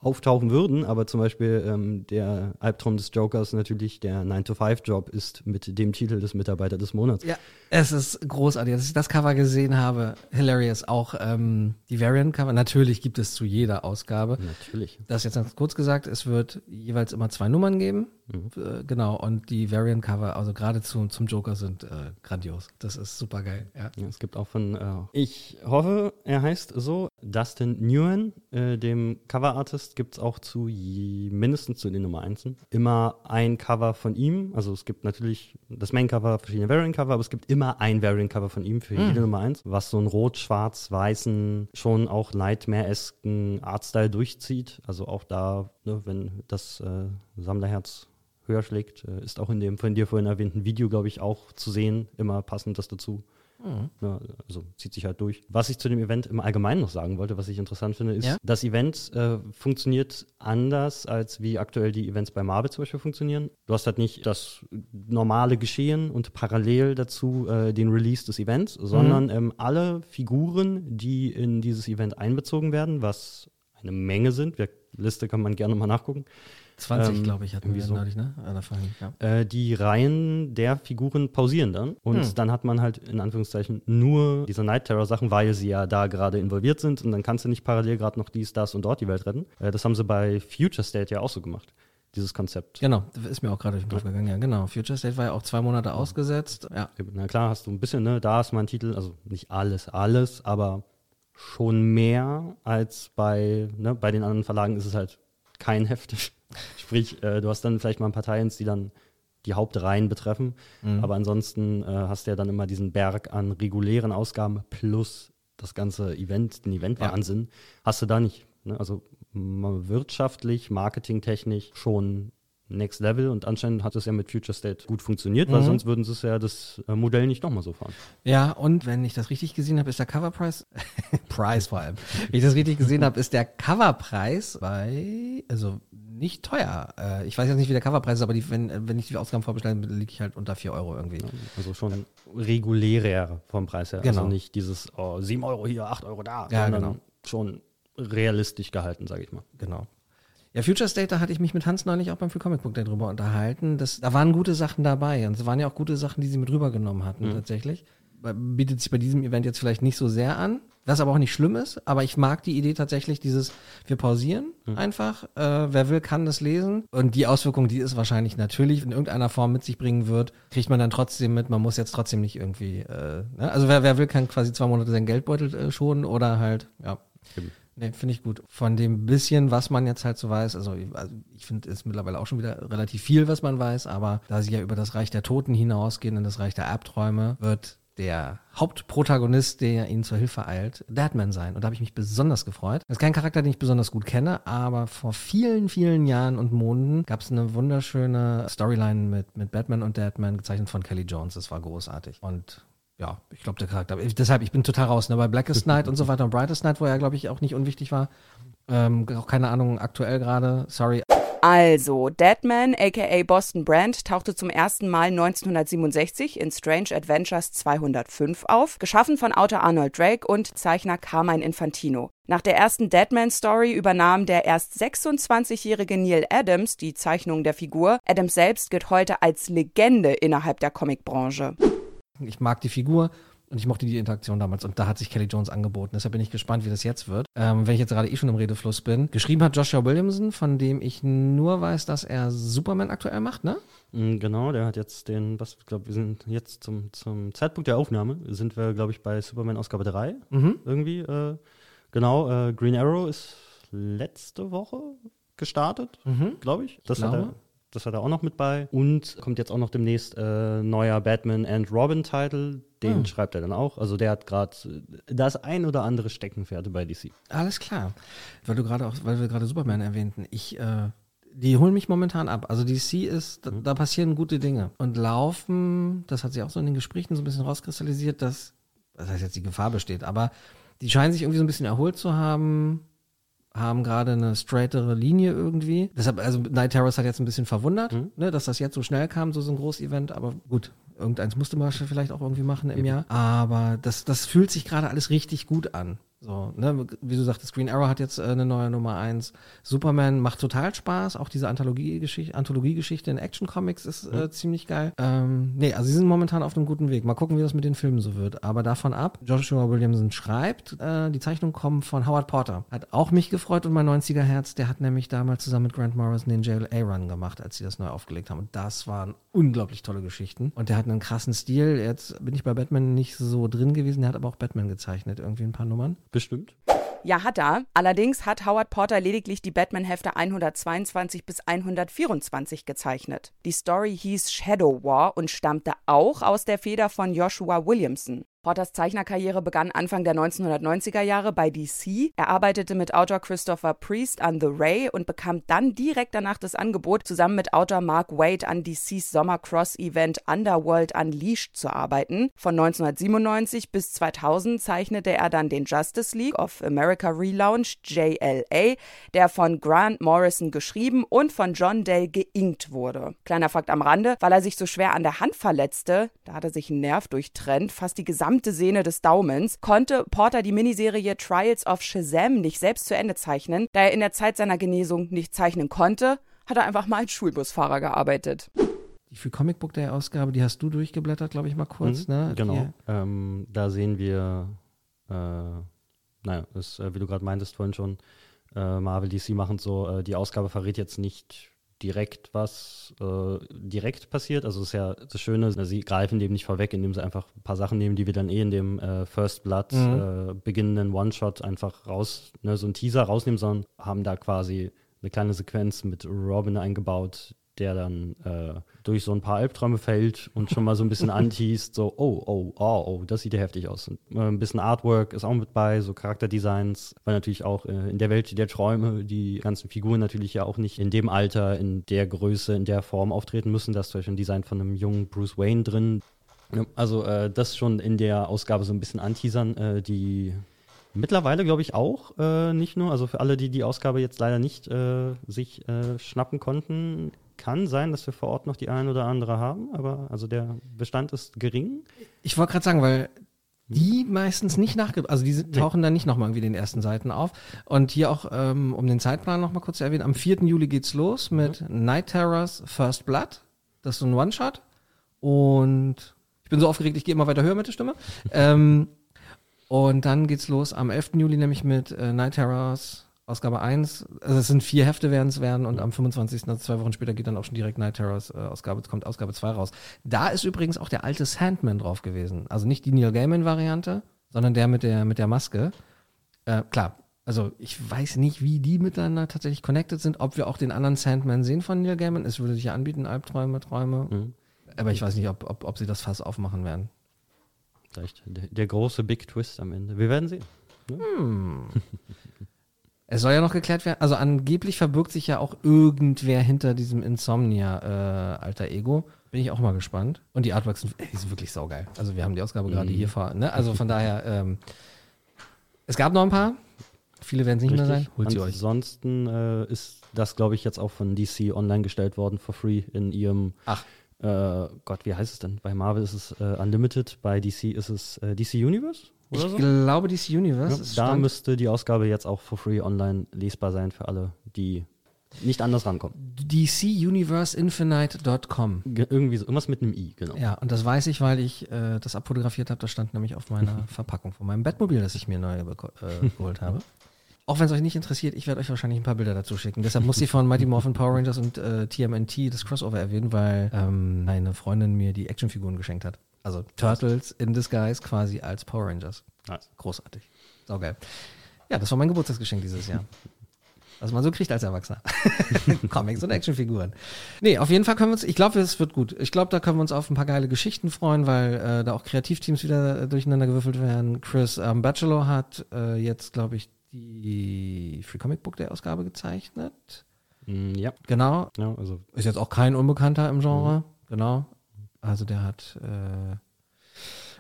auftauchen würden, aber zum Beispiel ähm, der Albtraum des Jokers natürlich der 9-to-5-Job ist mit dem Titel des Mitarbeiter des Monats. Ja, es ist großartig. Als ich das Cover gesehen habe, hilarious. Auch ähm, die Variant-Cover, natürlich gibt es zu jeder Ausgabe. Natürlich. Das jetzt ganz kurz gesagt, es wird jeweils immer zwei Nummern geben. Mhm. Äh, genau, und die Variant-Cover, also gerade zu, zum Joker, sind äh, grandios. Das ist super geil. Ja. Ja, es gibt auch von, äh, ich hoffe, er heißt so, Dustin Nguyen, äh, dem Coverartist, gibt es auch zu je, mindestens zu den Nummer 1 immer ein Cover von ihm. Also es gibt natürlich das Main-Cover, verschiedene Variant-Cover, aber es gibt immer ein Variant-Cover von ihm für Mhm. jede Nummer 1, was so einen rot-schwarz-weißen, schon auch Nightmare-esken Artstyle durchzieht. Also auch da, ne, wenn das äh, Sammlerherz höher schlägt, äh, ist auch in dem von dir vorhin erwähnten Video, glaube ich, auch zu sehen, immer passend das dazu. Mhm. Ja, also zieht sich halt durch. Was ich zu dem Event im Allgemeinen noch sagen wollte, was ich interessant finde, ist, Ja? das Event äh, funktioniert anders, als wie aktuell die Events bei Marvel zum Beispiel funktionieren. Du hast halt nicht das normale Geschehen und parallel dazu äh, den Release des Events, sondern ähm, alle Figuren, die in dieses Event einbezogen werden, was eine Menge sind, wir, Liste kann man gerne mal nachgucken. 20, Ähm, glaube ich, hatten wir so. neulich, ne? Davon, ja. Äh, die Reihen der Figuren pausieren dann. Und Hm. dann hat man halt in Anführungszeichen nur diese Night Terror-Sachen, weil sie ja da gerade involviert sind. Und dann kannst du nicht parallel gerade noch dies, das und dort die Welt retten. Äh, das haben sie bei Future State ja auch so gemacht. Dieses Konzept. Genau, ist mir auch gerade durch den Kopf gegangen. Ja, genau. Future State war ja auch zwei Monate ausgesetzt. Ja. Na klar, hast du ein bisschen, ne, da ist mal ein Titel, also nicht alles, alles, aber schon mehr als bei, ne, bei den anderen Verlagen ist es halt kein Heft. Sprich, äh, du hast dann vielleicht mal ein paar Teils, die dann die Hauptreihen betreffen, Mhm. aber ansonsten äh, hast du ja dann immer diesen Berg an regulären Ausgaben plus das ganze Event, den Event-Wahnsinn, hast du da nicht. Ne? Also wirtschaftlich, marketingtechnisch schon Next Level und anscheinend hat es ja mit Future State gut funktioniert, weil Mhm. sonst würden sie es ja das äh, Modell nicht nochmal so fahren. Ja, und wenn ich das richtig gesehen habe, ist der Coverpreis, Preis vor allem, wenn ich das richtig gesehen habe, ist der Coverpreis bei, also nicht teuer. Äh, ich weiß jetzt nicht, wie der Coverpreis ist, aber die, wenn, wenn ich die Ausgaben vorbestelle, liege ich halt unter 4 Euro irgendwie. Also schon regulärer vom Preis her. Genau. Also nicht dieses oh, 7 Euro hier, 8 Euro da, Ja, sondern genau. schon realistisch gehalten, sage ich mal. Genau. Ja, Future State, da hatte ich mich mit Hans neulich auch beim Free Comic Book Day drüber unterhalten. Das, da waren gute Sachen dabei und es waren ja auch gute Sachen, die sie mit rübergenommen hatten Mhm. tatsächlich. Bietet sich bei diesem Event jetzt vielleicht nicht so sehr an, was aber auch nicht schlimm ist. Aber ich mag die Idee tatsächlich, dieses, wir pausieren Mhm. einfach. Äh, wer will, kann das lesen. Und die Auswirkung, die es wahrscheinlich natürlich in irgendeiner Form mit sich bringen wird, kriegt man dann trotzdem mit. Man muss jetzt trotzdem nicht irgendwie, äh, ne? also wer, wer will, kann quasi zwei Monate seinen Geldbeutel äh, schonen oder halt, ja. Eben. Nee, finde ich gut. Von dem bisschen, was man jetzt halt so weiß, also, also ich finde, es mittlerweile auch schon wieder relativ viel, was man weiß, aber da sie ja über das Reich der Toten hinausgehen in das Reich der Albträume, wird der Hauptprotagonist, der ihnen zur Hilfe eilt, Deadman sein. Und da habe ich mich besonders gefreut. Das ist kein Charakter, den ich besonders gut kenne, aber vor vielen, vielen Jahren und Monaten gab es eine wunderschöne Storyline mit, mit Batman und Deadman, gezeichnet von Kelly Jones. Das war großartig. Und ja, ich glaube, der Charakter. Deshalb, ich bin total raus. Ne? Bei Blackest Night und so weiter und Brightest Night, wo er, glaube ich, auch nicht unwichtig war. Ähm, auch keine Ahnung, aktuell gerade. Sorry. Also, Deadman, aka Boston Brand, tauchte zum ersten Mal 1967 in Strange Adventures 205 auf, geschaffen von Autor Arnold Drake und Zeichner Carmine Infantino. Nach der ersten Deadman-Story übernahm der erst 26-jährige Neil Adams die Zeichnung der Figur. Adams selbst gilt heute als Legende innerhalb der Comicbranche. Ich mag die Figur. Und ich mochte die Interaktion damals und da hat sich Kelly Jones angeboten. Deshalb bin ich gespannt, wie das jetzt wird. Ähm, wenn ich jetzt gerade eh schon im Redefluss bin. Geschrieben hat Joshua Williamson, von dem ich nur weiß, dass er Superman aktuell macht, ne? Mm, Genau, der hat jetzt den, was, ich glaube, wir sind jetzt zum, zum Zeitpunkt der Aufnahme, sind wir, glaube ich, bei Superman Ausgabe 3 Mhm. irgendwie. Äh, genau, äh, Green Arrow ist letzte Woche gestartet, Mhm. glaube ich. Das, hat glaube. er, das hat er auch noch mit bei. Und kommt jetzt auch noch demnächst äh, neuer Batman and Robin-Titel. Den Ah. schreibt er dann auch. Also der hat gerade das ein oder andere Steckenpferde bei DC. Alles klar. Weil du gerade auch, weil wir gerade Superman erwähnten, ich, äh, die holen mich momentan ab. Also DC ist, da, da passieren gute Dinge. Und laufen, das hat sich auch so in den Gesprächen so ein bisschen rauskristallisiert, dass, das heißt jetzt die Gefahr besteht, aber die scheinen sich irgendwie so ein bisschen erholt zu haben, haben gerade eine straightere Linie irgendwie. Deshalb, also Night Terrors hat jetzt ein bisschen verwundert, ne, dass das jetzt so schnell kam, so, so ein Groß-Event, aber gut. Irgendeins musste man vielleicht auch irgendwie machen im Jahr. Aber das, das fühlt sich gerade alles richtig gut an. So, ne, wie du sagtest, Green Arrow hat jetzt äh, eine neue Nummer eins. Superman macht total Spaß. Auch diese Anthologie-Geschichte Anthologie in Action-Comics ist äh, ziemlich geil. Ähm, nee, also sie sind momentan auf einem guten Weg. Mal gucken, wie das mit den Filmen so wird. Aber davon ab, Joshua Williamson schreibt, äh, die Zeichnungen kommen von Howard Porter. Hat auch mich gefreut und mein 90er-Herz. Der hat nämlich damals zusammen mit Grant Morrison den JLA-Run gemacht, als sie das neu aufgelegt haben. Und das waren unglaublich tolle Geschichten. Und der hat einen krassen Stil. Jetzt bin ich bei Batman nicht so drin gewesen. Der hat aber auch Batman gezeichnet, irgendwie ein paar Nummern. Bestimmt. Ja, hat er. Allerdings hat Howard Porter lediglich die Batman-Hefte 122 bis 124 gezeichnet. Die Story hieß Shadow War und stammte auch aus der Feder von Joshua Williamson. Porters Zeichnerkarriere begann Anfang der 1990er Jahre bei DC. Er arbeitete mit Autor Christopher Priest an The Ray und bekam dann direkt danach das Angebot, zusammen mit Autor Mark Waid an DCs Sommer-Cross-Event Underworld Unleashed zu arbeiten. Von 1997 bis 2000 zeichnete er dann den Justice League of America Relaunch JLA, der von Grant Morrison geschrieben und von John Dale geinkt wurde. Kleiner Fakt am Rande, weil er sich so schwer an der Hand verletzte, da hat er sich einen Nerv durchtrennt, fast die gesamte Sehne des Daumens, konnte Porter die Miniserie Trials of Shazam nicht selbst zu Ende zeichnen. Da er in der Zeit seiner Genesung nicht zeichnen konnte, hat er einfach mal als Schulbusfahrer gearbeitet. Die für Comic Book Day Ausgabe, die hast du durchgeblättert, glaube ich, mal kurz, Mhm, ne? Genau. Ähm, da sehen wir, äh, naja, ist, äh, wie du gerade meintest vorhin schon, äh, Marvel, DC machen so, äh, die Ausgabe verrät jetzt nicht direkt, was äh, direkt passiert. Also ist ja das Schöne, sie greifen dem nicht vorweg, indem sie einfach ein paar Sachen nehmen, die wir dann eh in dem äh, First Blood Mhm. äh, beginnenden One-Shot einfach raus, ne, so einen Teaser rausnehmen, sondern haben da quasi eine kleine Sequenz mit Robin eingebaut, der dann äh, durch so ein paar Albträume fällt und schon mal so ein bisschen anteast, so, oh, oh, oh, oh, das sieht ja heftig aus. Und, äh, ein bisschen Artwork ist auch mit bei, so Charakterdesigns, weil natürlich auch äh, in der Welt der Träume die ganzen Figuren natürlich ja auch nicht in dem Alter, in der Größe, in der Form auftreten müssen. Da ist zum Beispiel ein Design von einem jungen Bruce Wayne drin. Also äh, das schon in der Ausgabe so ein bisschen anteasern, äh, die mittlerweile glaube ich auch, äh, nicht nur, also für alle, die die Ausgabe jetzt leider nicht äh, sich äh, schnappen konnten, kann sein, dass wir vor Ort noch die ein oder andere haben, aber also der Bestand ist gering. Ich wollte gerade sagen, weil die meistens nicht nachge... Also die tauchen dann nicht nochmal irgendwie den ersten Seiten auf. Und hier auch, ähm, um den Zeitplan nochmal kurz zu erwähnen, am 4. Juli geht's los mit Night Terrors First Blood. Das ist so ein One-Shot. Und ich bin so aufgeregt, ich gehe immer weiter höher mit der Stimme. ähm, und dann geht's los am 11. Juli nämlich mit äh, Night Terrors Ausgabe 1. Also es sind vier Hefte werden es werden und am 25. also zwei Wochen später geht dann auch schon direkt Night Terrors äh, Ausgabe, kommt Ausgabe 2 raus. Da ist übrigens auch der alte Sandman drauf gewesen. Also nicht die Neil Gaiman Variante, sondern der mit der, mit der Maske. Äh, klar, also ich weiß nicht, wie die miteinander tatsächlich connected sind, ob wir auch den anderen Sandman sehen von Neil Gaiman. Es würde sich ja anbieten, Albträume, Träume. Mhm. Aber ich weiß nicht, ob, ob, ob sie das Fass aufmachen werden. Vielleicht der, der große Big Twist am Ende. Wir werden sehen. Ne? Hm. Es soll ja noch geklärt werden, also angeblich verbirgt sich ja auch irgendwer hinter diesem Insomnia äh, alter Ego. Bin ich auch mal gespannt. Und die Artworks sind, ey, die sind wirklich saugeil. Also wir haben die Ausgabe gerade Mhm. hier vor, ne? Also von daher, ähm, es gab noch ein paar. Viele werden es nicht mehr sein. Richtig. Holt sie euch. Ansonsten äh, ist das, glaube ich, jetzt auch von DC online gestellt worden for free in ihrem. Ach. Äh, Gott, wie heißt es denn? Bei Marvel ist es äh, Unlimited, bei DC ist es äh, DC Universe? Oder Ich so? glaube, DC Universe. Ja, da müsste die Ausgabe jetzt auch for free online lesbar sein für alle, die nicht anders rankommen. DCUniverseInfinite.com. Ge- Irgendwie so, irgendwas mit einem I, genau. Ja, und das weiß ich, weil ich äh, das abfotografiert habe. Das stand nämlich auf meiner Verpackung von meinem Bettmobil, das ich mir neu äh, geholt habe. Auch wenn es euch nicht interessiert, ich werde euch wahrscheinlich ein paar Bilder dazu schicken. Deshalb muss ich von Mighty Morphin Power Rangers und äh, TMNT das Crossover erwähnen, weil ähm, meine Freundin mir die Actionfiguren geschenkt hat. Also Turtles in Disguise quasi als Power Rangers. Nice. Großartig. Saugeil. Ja, das war mein Geburtstagsgeschenk dieses Jahr. Was man so kriegt als Erwachsener. Comics und Actionfiguren. Nee, auf jeden Fall können wir uns, ich glaube, es wird gut. Ich glaube, da können wir uns auf ein paar geile Geschichten freuen, weil äh, da auch Kreativteams wieder äh, durcheinander gewürfelt werden. Chris ähm, Bachelor hat äh, jetzt, glaube ich, die Free Comic Book der Ausgabe gezeichnet. Mm, ja. Genau. Ja, also Ist jetzt auch kein Unbekannter im Genre. Genau. Also der hat äh,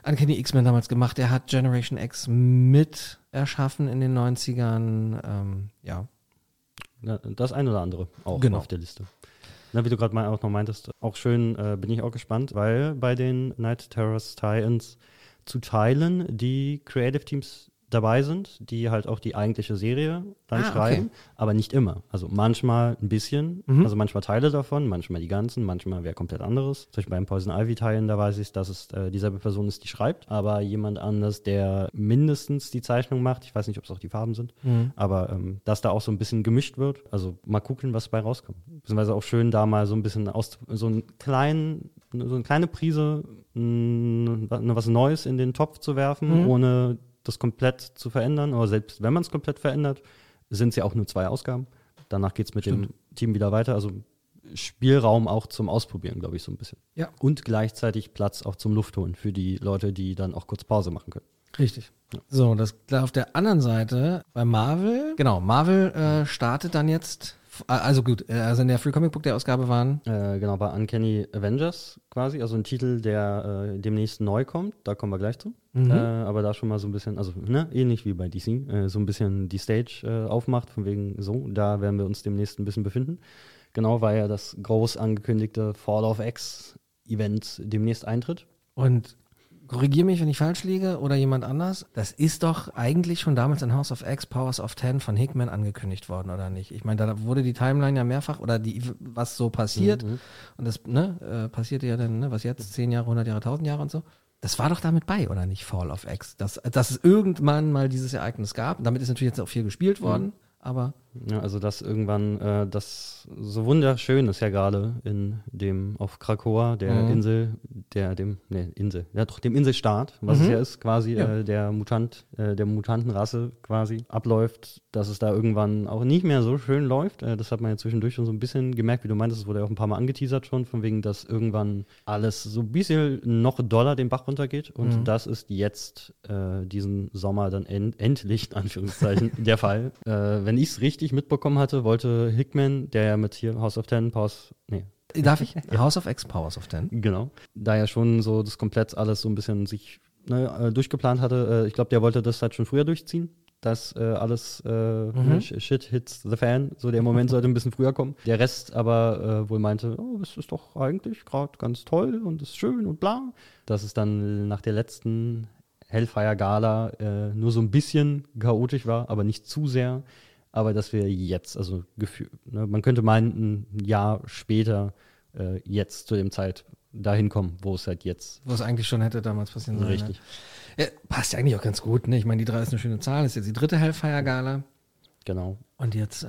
Uncanny X-Men damals gemacht. Der hat Generation X mit erschaffen in den 90ern. Ähm, ja. Ja, Das ein oder andere auch Genau. auf der Liste. Na, wie du gerade auch noch meintest, auch schön, äh, bin ich auch gespannt, weil bei den Night Terrors Tie-Ins zu Teilen die Creative Teams dabei sind, die halt auch die eigentliche Serie dann Ah, okay. schreiben, aber nicht immer. Also manchmal ein bisschen, Mhm. also manchmal Teile davon, manchmal die ganzen, manchmal wer komplett anderes. Zum Beispiel beim Poison Ivy Teilen, da weiß ich, dass es äh, dieselbe Person ist, die schreibt, aber jemand anders, der mindestens die Zeichnung macht. Ich weiß nicht, ob es auch die Farben sind, Mhm. aber ähm, dass da auch so ein bisschen gemischt wird. Also mal gucken, was bei rauskommt. Beziehungsweise auch schön, da mal so ein bisschen aus so einen kleinen, so eine kleine Prise mh, was Neues in den Topf zu werfen, Mhm. ohne das komplett zu verändern. Aber selbst wenn man es komplett verändert, sind es ja auch nur zwei Ausgaben. Danach geht es mit dem Team wieder weiter. Also Spielraum auch zum Ausprobieren, glaube ich, so ein bisschen. Ja. Und gleichzeitig Platz auch zum Luftholen für die Leute, die dann auch kurz Pause machen können. Richtig. So, das auf der anderen Seite bei Marvel, genau, Marvel äh, startet dann jetzt, also gut, äh, also in der Free Comic Book der Ausgabe waren Äh, genau, bei Uncanny Avengers quasi, also ein Titel, der äh, demnächst neu kommt, da kommen wir gleich zu. Mhm. Äh, aber da schon mal so ein bisschen, also ne, ähnlich wie bei DC, äh, so ein bisschen die Stage äh, aufmacht, von wegen so, da werden wir uns demnächst ein bisschen befinden. Genau, weil ja das groß angekündigte Fall of X Event demnächst eintritt. und korrigiere mich, wenn ich falsch liege oder jemand anders. Das ist doch eigentlich schon damals in House of X Powers of Ten von Hickman angekündigt worden, oder nicht? Ich meine, da wurde die Timeline ja mehrfach oder die, was so passiert Mhm. und das ne, äh, passierte ja dann, ne, was jetzt, 10 Jahre, 100 Jahre, 1000 Jahre und so. Das war doch damit bei, oder nicht? Fall of X. Dass, dass es irgendwann mal dieses Ereignis gab. Damit ist natürlich jetzt auch viel gespielt worden, aber Ja, also dass irgendwann äh, das so wunderschön ist ja gerade in dem auf Krakoa, der Mhm. Insel, der dem, ne, Insel, ja doch dem Inselstaat, was es Mhm. ja ist, quasi Ja. Äh, der Mutant, äh, der Mutantenrasse quasi abläuft, dass es da irgendwann auch nicht mehr so schön läuft. Äh, das hat man ja zwischendurch schon so ein bisschen gemerkt, wie du meintest, es wurde ja auch ein paar Mal angeteasert schon, von wegen, dass irgendwann alles so ein bisschen noch doller den Bach runtergeht. Und Mhm. das ist jetzt äh, diesen Sommer dann end endlich, in Anführungszeichen, der Fall. Äh, wenn ich es richtig mitbekommen hatte, wollte Hickman, der ja mit hier House of Ten, Pause, nee. darf ich? House of X Powers of Ten. Genau. Da ja schon so das komplett alles so ein bisschen sich ne, äh, durchgeplant hatte. Äh, ich glaube, der wollte das halt schon früher durchziehen. Dass äh, alles äh, Mhm. Sh- Shit hits the fan, so der Moment sollte ein bisschen früher kommen. Der Rest aber äh, wohl meinte, oh, das ist doch eigentlich gerade ganz toll und ist schön und bla. Dass es dann nach der letzten Hellfire Gala äh, nur so ein bisschen chaotisch war, aber nicht zu sehr. Aber dass wir jetzt, also Gefühl, ne, man könnte meinen, ein Jahr später, äh, jetzt zu dem Zeit dahin kommen, wo es halt jetzt Wo es eigentlich schon hätte damals passieren sollen. Richtig. Ne? Ja, passt ja eigentlich auch ganz gut. Ne? Ich meine, die drei ist eine schöne Zahl. Ist jetzt die dritte Hellfire-Gala. Genau. Und jetzt äh,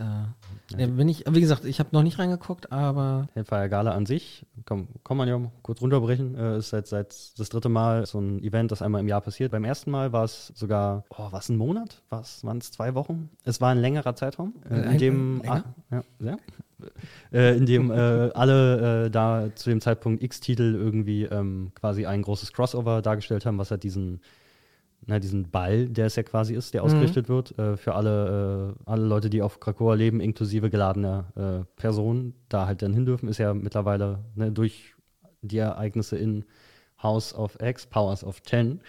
ja, bin ich, wie gesagt, ich habe noch nicht reingeguckt, aber Hellfire Gala an sich, kann, kann man ja mal kurz runterbrechen, äh, ist seit, seit das dritte Mal so ein Event, das einmal im Jahr passiert. Beim ersten Mal war es sogar, oh, war es ein Monat? Waren es zwei Wochen? Es war ein längerer Zeitraum, äh, in dem, ah, ja, sehr. Äh, in dem äh, alle äh, da zu dem Zeitpunkt X-Titel irgendwie ähm, quasi ein großes Crossover dargestellt haben, was halt diesen na, diesen Ball, der es ja quasi ist, der Mhm. ausgerichtet wird, äh, für alle, äh, alle Leute, die auf Krakoa leben, inklusive geladener äh, Personen, da halt dann hin dürfen, ist ja mittlerweile ne, durch die Ereignisse in House of X, Powers of Ten,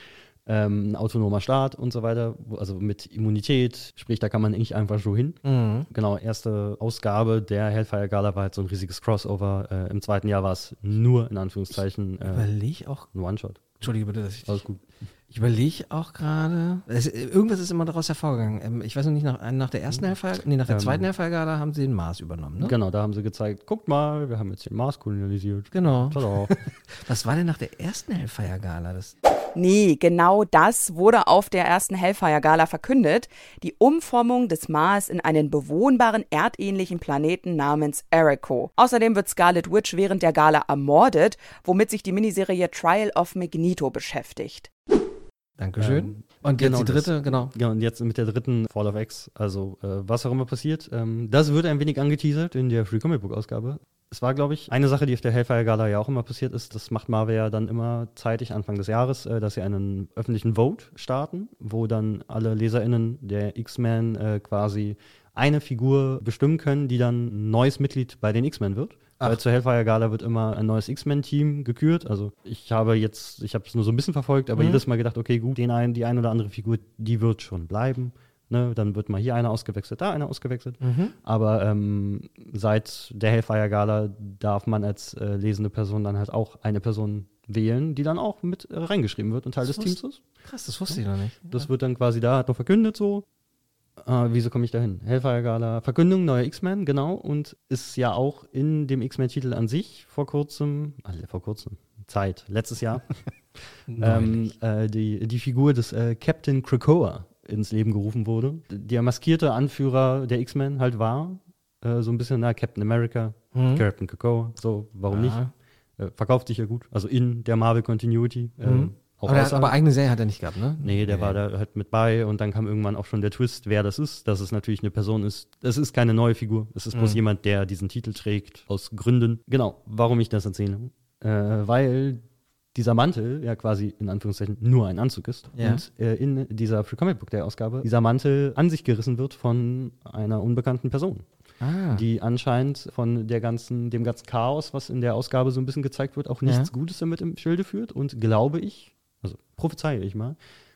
ähm, ein autonomer Staat und so weiter, also mit Immunität, sprich, da kann man nicht einfach so hin. Mhm. Genau, erste Ausgabe der Hellfire Gala war halt so ein riesiges Crossover. Äh, Im zweiten Jahr war es nur, in Anführungszeichen, äh, überleg auch. ein One-Shot. Entschuldige bitte, dass ich Alles gut. Ich überlege auch gerade. es- Irgendwas ist immer daraus hervorgegangen. Ähm, Ich weiß noch nicht, nach, nach der ersten Hellfire, nee, nach der Ähm, zweiten Hellfire-Gala haben sie den Mars übernommen, ne? Genau, da haben sie gezeigt, guckt mal, wir haben jetzt den Mars kolonialisiert. Genau. Tada. Was war denn nach der ersten Hellfire-Gala? Das Nee, genau das wurde auf der ersten Hellfire-Gala verkündet. Die Umformung des Mars in einen bewohnbaren, erdähnlichen Planeten namens Erico. Außerdem wird Scarlet Witch während der Gala ermordet, womit sich die Miniserie Trial of Magneto beschäftigt. Dankeschön. Ähm, Und jetzt genau die dritte, das. genau. Genau, und jetzt mit der dritten Fall of X, also äh, was auch immer passiert. Ähm, das wird ein wenig angeteasert in der Free Comic Book Ausgabe. Es war, glaube ich, eine Sache, die auf der Hellfire Gala ja auch immer passiert ist. Das macht Marvel ja dann immer zeitig Anfang des Jahres, äh, dass sie einen öffentlichen Vote starten, wo dann alle LeserInnen der X-Men äh, quasi eine Figur bestimmen können, die dann ein neues Mitglied bei den X-Men wird. Ach. Weil zur Hellfire Gala wird immer ein neues X-Men-Team gekürt. Also ich habe jetzt, ich habe es nur so ein bisschen verfolgt, aber Mhm. jedes Mal gedacht, okay, gut, den einen, die eine oder andere Figur, die wird schon bleiben. Ne, dann wird mal hier einer ausgewechselt, da einer ausgewechselt. Mhm. Aber ähm, seit der Hellfire Gala darf man als äh, lesende Person dann halt auch eine Person wählen, die dann auch mit äh, reingeschrieben wird und Teil Das des Teams ist. Krass, das wusste ich noch nicht. Das wird dann quasi da, hat noch verkündet so. Äh, wieso komme ich da hin? Hellfire Gala, Verkündung, neuer X-Men, genau. Und ist ja auch in dem X-Men-Titel an sich vor kurzem, äh, vor kurzem, Zeit, letztes Jahr, ähm, äh, die, die Figur des äh, Captain Krakoa ins Leben gerufen wurde. Der maskierte Anführer der X-Men halt war. Äh, so ein bisschen, na, Captain America, Mhm. Captain Krakoa, so, warum Ah. nicht? Äh, verkauft sich ja gut. Also in der Marvel Continuity. Mhm. Auch aber, hat, aber eigene Serie hat er nicht gehabt, ne? Nee, der war da halt mit bei und dann kam irgendwann auch schon der Twist, wer das ist, dass es natürlich eine Person ist. Es ist keine neue Figur, es ist bloß Mhm. jemand, der diesen Titel trägt, aus Gründen. Genau, warum ich das erzähle. Äh, weil dieser Mantel ja quasi in Anführungszeichen nur ein Anzug ist. Ja. Und äh, in dieser Free Comic Book der Ausgabe dieser Mantel an sich gerissen wird von einer unbekannten Person. Ah. Die anscheinend von der ganzen, dem ganzen Chaos, was in der Ausgabe so ein bisschen gezeigt wird, auch nichts Ja. Gutes damit im Schilde führt. Und glaube ich, also prophezeie ich mal,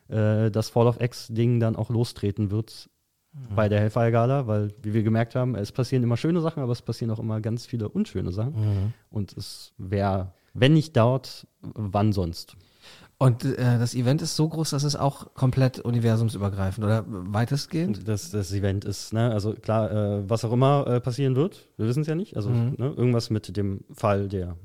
äh, dass Fall of X-Ding dann auch lostreten wird Mhm. bei der Hellfire Gala, weil, wie wir gemerkt haben, es passieren immer schöne Sachen, aber es passieren auch immer ganz viele unschöne Sachen. Mhm. Und es wäre, wenn nicht dort, wann sonst? Und äh, das Event ist so groß, dass es auch komplett universumsübergreifend oder weitestgehend? Das, das Event ist, ne, also klar, äh, was auch immer äh, passieren wird, wir wissen es ja nicht. Also Mhm. ne, irgendwas mit dem Fall der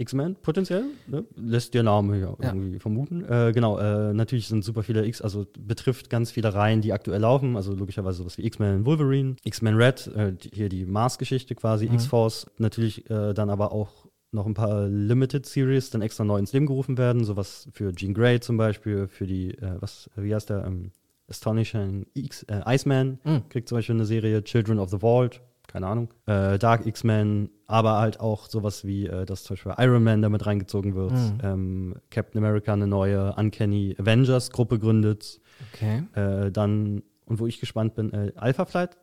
X-Men potenziell, ne, lässt der Name ja, Ja. irgendwie vermuten. Äh, genau, äh, natürlich sind super viele X, also betrifft ganz viele Reihen, die aktuell laufen, also logischerweise sowas wie X-Men Wolverine, X-Men Red, äh, die, hier die Mars-Geschichte quasi, Mhm. X-Force, natürlich äh, dann aber auch noch ein paar Limited Series dann extra neu ins Leben gerufen werden, sowas für Jean Grey zum Beispiel, für die, äh, was, wie heißt der, ähm, Astonishing X, äh, Iceman, Mhm. kriegt zum Beispiel eine Serie, Children of the Vault, keine Ahnung, äh, Dark X-Men, aber halt auch sowas wie, äh, dass zum Beispiel Iron Man damit reingezogen wird, Mhm. ähm, Captain America eine neue Uncanny Avengers Gruppe gründet, Okay. äh, dann, und wo ich gespannt bin, äh, Alpha Flight,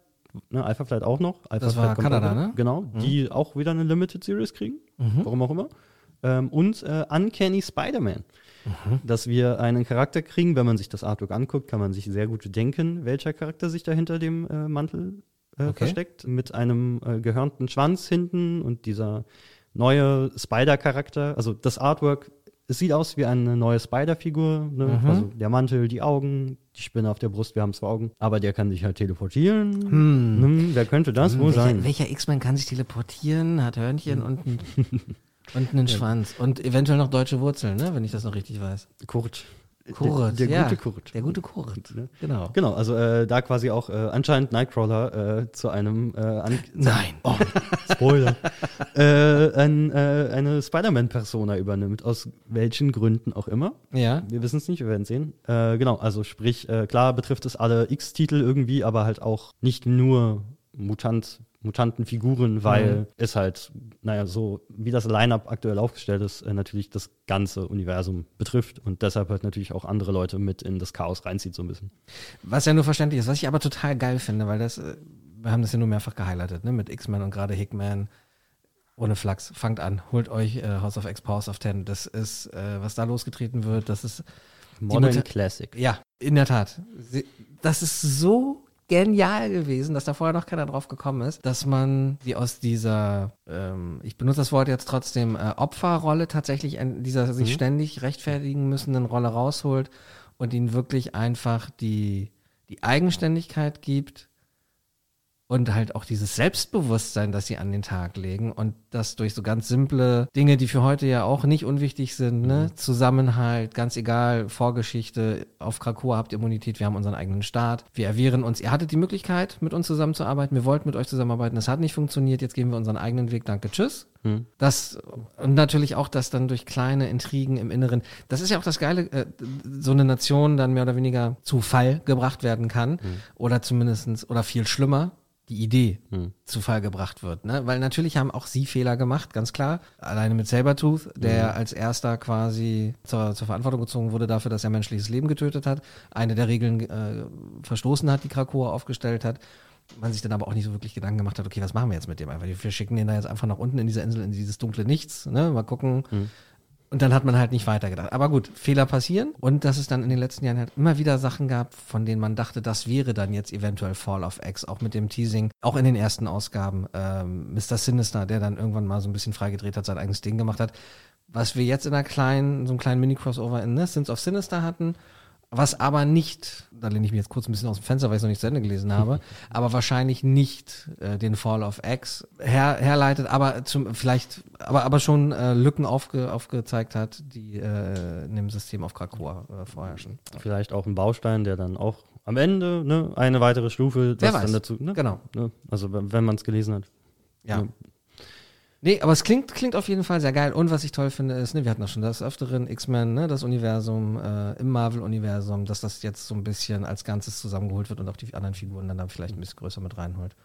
ne, Alpha Flight auch noch. Alpha Das war Flight kommt Kanada, ne? Genau, Mhm. die auch wieder eine Limited Series kriegen, Mhm. warum auch immer. Ähm, und äh, Uncanny Spider-Man. Mhm. Dass wir einen Charakter kriegen, wenn man sich das Artwork anguckt, kann man sich sehr gut denken, welcher Charakter sich da hinter dem äh, Mantel äh, Okay. versteckt. Mit einem äh, gehörnten Schwanz hinten und dieser neue Spider-Charakter. Also das Artwork, es sieht aus wie eine neue Spider-Figur. Ne? Mhm. Also der Mantel, die Augen, die Spinne auf der Brust, wir haben zwei Augen. Aber der kann sich halt teleportieren. Hm. Hm, wer könnte das Hm, wohl welcher, sein? Welcher X-Men kann sich teleportieren, hat Hörnchen und, und einen. Schwanz und eventuell noch deutsche Wurzeln, ne? wenn ich das noch richtig weiß. Kurt. Kurt, der, der ja. gute Kurt. Der gute Kurt, Ne? genau. Genau, also äh, da quasi auch äh, anscheinend Nightcrawler äh, zu einem äh, Nein. Oh, Spoiler. äh, ein, äh, eine Spider-Man-Persona übernimmt, aus welchen Gründen auch immer. Ja. Wir wissen es nicht, wir werden sehen. Äh, genau, also sprich, äh, klar betrifft es alle X-Titel irgendwie, aber halt auch nicht nur Mutant, Mutantenfiguren, weil Mhm. es halt, naja, so wie das Line-Up aktuell aufgestellt ist, äh, natürlich das ganze Universum betrifft und deshalb halt natürlich auch andere Leute mit in das Chaos reinzieht, so ein bisschen. Was ja nur verständlich ist, was ich aber total geil finde, weil das, äh, wir haben das ja nur mehrfach gehighlightet, ne? mit X-Men und gerade Hickman. Ohne Flachs, fangt an, holt euch äh, House of X, Powers of Ten. Das ist, äh, was da losgetreten wird, das ist Modern Classic. Ja, in der Tat. Sie, das ist so genial gewesen, dass da vorher noch keiner drauf gekommen ist, dass man die aus dieser, ähm, ich benutze das Wort jetzt trotzdem, äh, Opferrolle tatsächlich in dieser sich Mhm. ständig rechtfertigen müssenden Rolle rausholt und ihnen wirklich einfach die, die Eigenständigkeit gibt und halt auch dieses Selbstbewusstsein, das sie an den Tag legen und das durch so ganz simple Dinge, die für heute ja auch nicht unwichtig sind, ne? Zusammenhalt, ganz egal, Vorgeschichte, auf Krakow habt ihr Immunität, wir haben unseren eigenen Staat, wir erwehren uns, ihr hattet die Möglichkeit, mit uns zusammenzuarbeiten, wir wollten mit euch zusammenarbeiten, das hat nicht funktioniert, jetzt gehen wir unseren eigenen Weg, danke, tschüss. Hm. Das und natürlich auch, dass dann durch kleine Intrigen im Inneren, das ist ja auch das Geile, äh, so eine Nation dann mehr oder weniger zu Fall gebracht werden kann oder zumindestens oder viel schlimmer die Idee Hm. zu Fall gebracht wird, ne? Weil natürlich haben auch sie Fehler gemacht, ganz klar. Alleine mit Sabertooth, der Mhm. als erster quasi zur, zur Verantwortung gezogen wurde dafür, dass er menschliches Leben getötet hat, eine der Regeln äh, verstoßen hat, die Krakoa aufgestellt hat. Man sich dann aber auch nicht so wirklich Gedanken gemacht hat, okay, was machen wir jetzt mit dem einfach? Wir schicken den da jetzt einfach nach unten in diese Insel, in dieses dunkle Nichts, ne? Mal gucken. Mhm. Und dann hat man halt nicht weitergedacht. Aber gut, Fehler passieren. Und dass es dann in den letzten Jahren halt immer wieder Sachen gab, von denen man dachte, das wäre dann jetzt eventuell Fall of X, auch mit dem Teasing, auch in den ersten Ausgaben. Ähm, Mr. Sinister, der dann irgendwann mal so ein bisschen freigedreht hat, sein eigenes Ding gemacht hat. Was wir jetzt in einer kleinen, so einem kleinen Mini-Crossover in ne, Sins of Sinister hatten, was aber nicht, da lehne ich mich jetzt kurz ein bisschen aus dem Fenster, weil ich es noch nicht zu Ende gelesen habe, aber wahrscheinlich nicht äh, den Fall of X her, herleitet, aber zum, vielleicht, aber, aber schon äh, Lücken aufge, aufgezeigt hat, die äh, in dem System auf Krakoa äh, vorherrschen. Vielleicht auch ein Baustein, der dann auch am Ende ne, eine weitere Stufe, Wer das dann dazu, ne, Genau. Ne, also wenn, wenn man es gelesen hat. Ja. Ne, Nee, aber es klingt, klingt auf jeden Fall sehr geil. Und was ich toll finde, ist, ne, wir hatten auch schon das Öfteren X-Men, ne, das Universum äh, im Marvel-Universum, dass das jetzt so ein bisschen als Ganzes zusammengeholt wird und auch die anderen Figuren dann, dann vielleicht ein bisschen größer mit reinholt.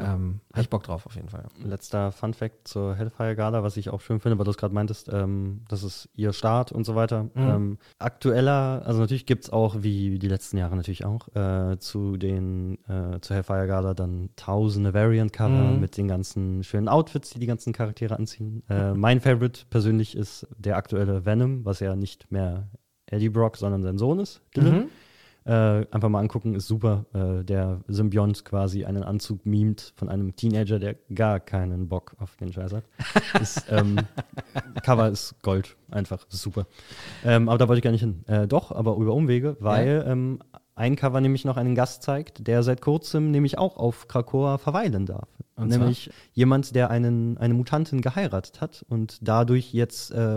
Ja. Ähm, hab ich Bock drauf auf jeden Fall. Letzter Fun Fact zur Hellfire Gala, was ich auch schön finde, weil du es gerade meintest, ähm, das ist ihr Start und so weiter. Mhm. Ähm, aktueller, also natürlich gibt es auch, wie die letzten Jahre natürlich auch, äh, zu den, äh, zur Hellfire Gala dann tausende Variant-Cover Mhm. mit den ganzen schönen Outfits, die die ganzen Charaktere anziehen. Äh, mein Favorite persönlich ist der aktuelle Venom, was ja nicht mehr Eddie Brock, sondern sein Sohn ist, Dylan. Mhm. Äh, einfach mal angucken, ist super. Äh, der Symbiont quasi einen Anzug mimt von einem Teenager, der gar keinen Bock auf den Scheiß hat. ist, ähm, Cover ist Gold, einfach super. Ähm, aber da wollte ich gar nicht hin. Äh, doch, aber über Umwege, weil ähm, ein Cover nämlich noch einen Gast zeigt, der seit kurzem nämlich auch auf Krakoa verweilen darf. Und nämlich jemand, der einen, eine Mutantin geheiratet hat und dadurch jetzt äh,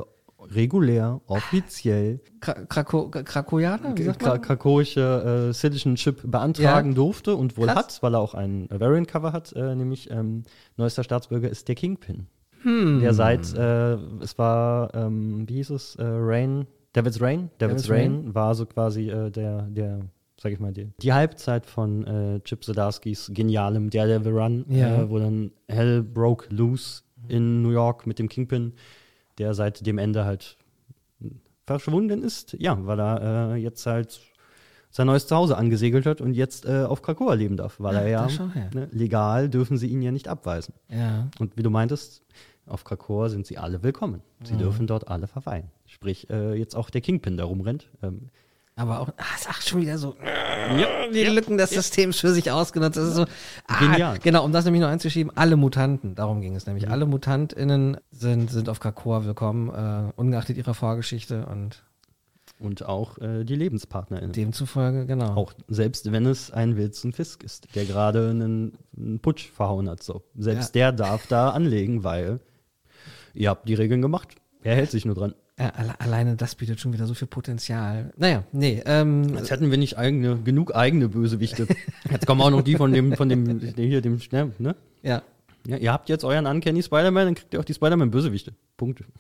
regulär, offiziell Kra Krako Krakoianer? Kra krakoische äh, Citizenship beantragen Ja. durfte und wohl Krass. hat, weil er auch ein Variant-Cover hat, äh, nämlich ähm, neuester Staatsbürger ist der Kingpin. Hm. Der seit, äh, es war, ähm, wie hieß es, äh, Rain, Devil's Rain? Devil's, Devil's Rain, Rain. war so quasi äh, der, der, sag ich mal, die, die Halbzeit von äh, Chip Zdarsky's genialem Daredevil Run, Ja. äh, wo dann Hell broke loose in New York mit dem Kingpin, der seit dem Ende halt verschwunden ist. Ja, weil er äh, jetzt halt sein neues Zuhause angesegelt hat und jetzt äh, auf Krakoa leben darf, weil Ach, er ja ne, legal dürfen sie ihn ja nicht abweisen. Ja. Und wie du meintest, auf Krakoa sind sie alle willkommen. Sie Mhm. dürfen dort alle verweilen. Sprich, äh, jetzt auch der Kingpin da rumrennt. Ähm, Aber auch, ah, sag schon wieder so, die Lücken des Systems für sich ausgenutzt. Das ist so, ah, Genial. Genau, um das nämlich noch einzuschieben, alle Mutanten, darum ging es nämlich. Mhm. Alle MutantInnen sind, sind auf Krakoa willkommen, äh, ungeachtet ihrer Vorgeschichte und und auch äh, die LebenspartnerInnen. demzufolge, genau. Auch selbst wenn es ein Wilson Fisk ist, der gerade einen, einen Putsch verhauen hat. So. Selbst der darf da anlegen, weil ihr habt die Regeln gemacht. Er hält sich nur dran. Ja, alle, alleine das bietet schon wieder so viel Potenzial. Naja, nee, ähm, Als hätten wir nicht eigene, genug eigene Bösewichte. Jetzt kommen auch noch die von dem, von dem, hier, dem, ne? ne? Ja. ja. Ihr habt jetzt euren Uncanny Spider-Man, dann kriegt ihr auch die Spider-Man-Bösewichte. Punkt.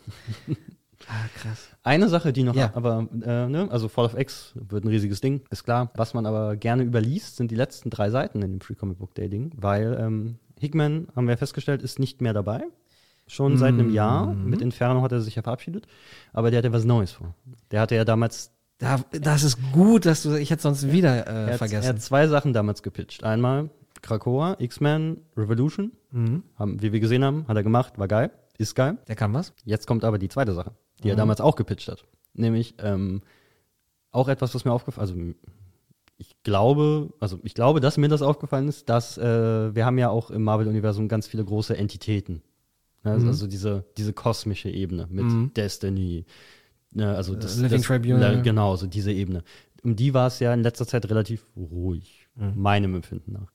Ah, krass. Eine Sache, die noch, Ja. aber, äh, ne, also Fall of X wird ein riesiges Ding, ist klar. Was man aber gerne überliest, sind die letzten drei Seiten in dem Free Comic Book Day Ding, weil ähm, Hickman, haben wir festgestellt, ist nicht mehr dabei. Schon seit einem Jahr. Mhm. Mit Inferno hat er sich ja verabschiedet. Aber der hatte was Neues vor. Der hatte ja damals Da, das ist gut, dass du, ich hätte sonst wieder äh, er, hat, vergessen. er hat zwei Sachen damals gepitcht. Einmal Krakoa, X-Men, Revolution. Mhm. Haben, wie wir gesehen haben, hat er gemacht, war geil, ist geil. Der kann was. Jetzt kommt aber die zweite Sache, die er Mhm. damals auch gepitcht hat. Nämlich ähm, auch etwas, was mir aufgefallen also ich glaube, also ich glaube, dass mir das aufgefallen ist, dass äh, wir haben ja auch im Marvel-Universum ganz viele große Entitäten. Ne? Mhm. Also diese, diese kosmische Ebene mit Mhm. Destiny. Ne? Also das, Living das, Tribunal. Ja, Genau, so diese Ebene. Um die war es ja in letzter Zeit relativ ruhig, Mhm. meinem Empfinden nach.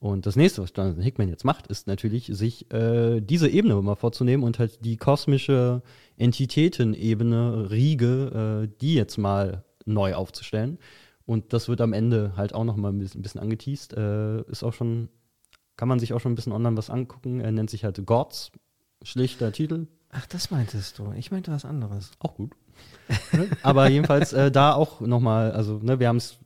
Und das nächste, was Jonathan Hickman jetzt macht, ist natürlich, sich äh, diese Ebene mal vorzunehmen und halt die kosmische Entitätenebene, Riege, äh, die jetzt mal neu aufzustellen. Und das wird am Ende halt auch noch mal ein bisschen, ein bisschen angeteased. Äh, ist auch schon, kann man sich auch schon ein bisschen online was angucken. Er nennt sich halt Gods, schlichter Titel. Ach, das meintest du. Ich meinte was anderes. Auch gut. Aber jedenfalls äh, da auch nochmal, also ne, wir haben es,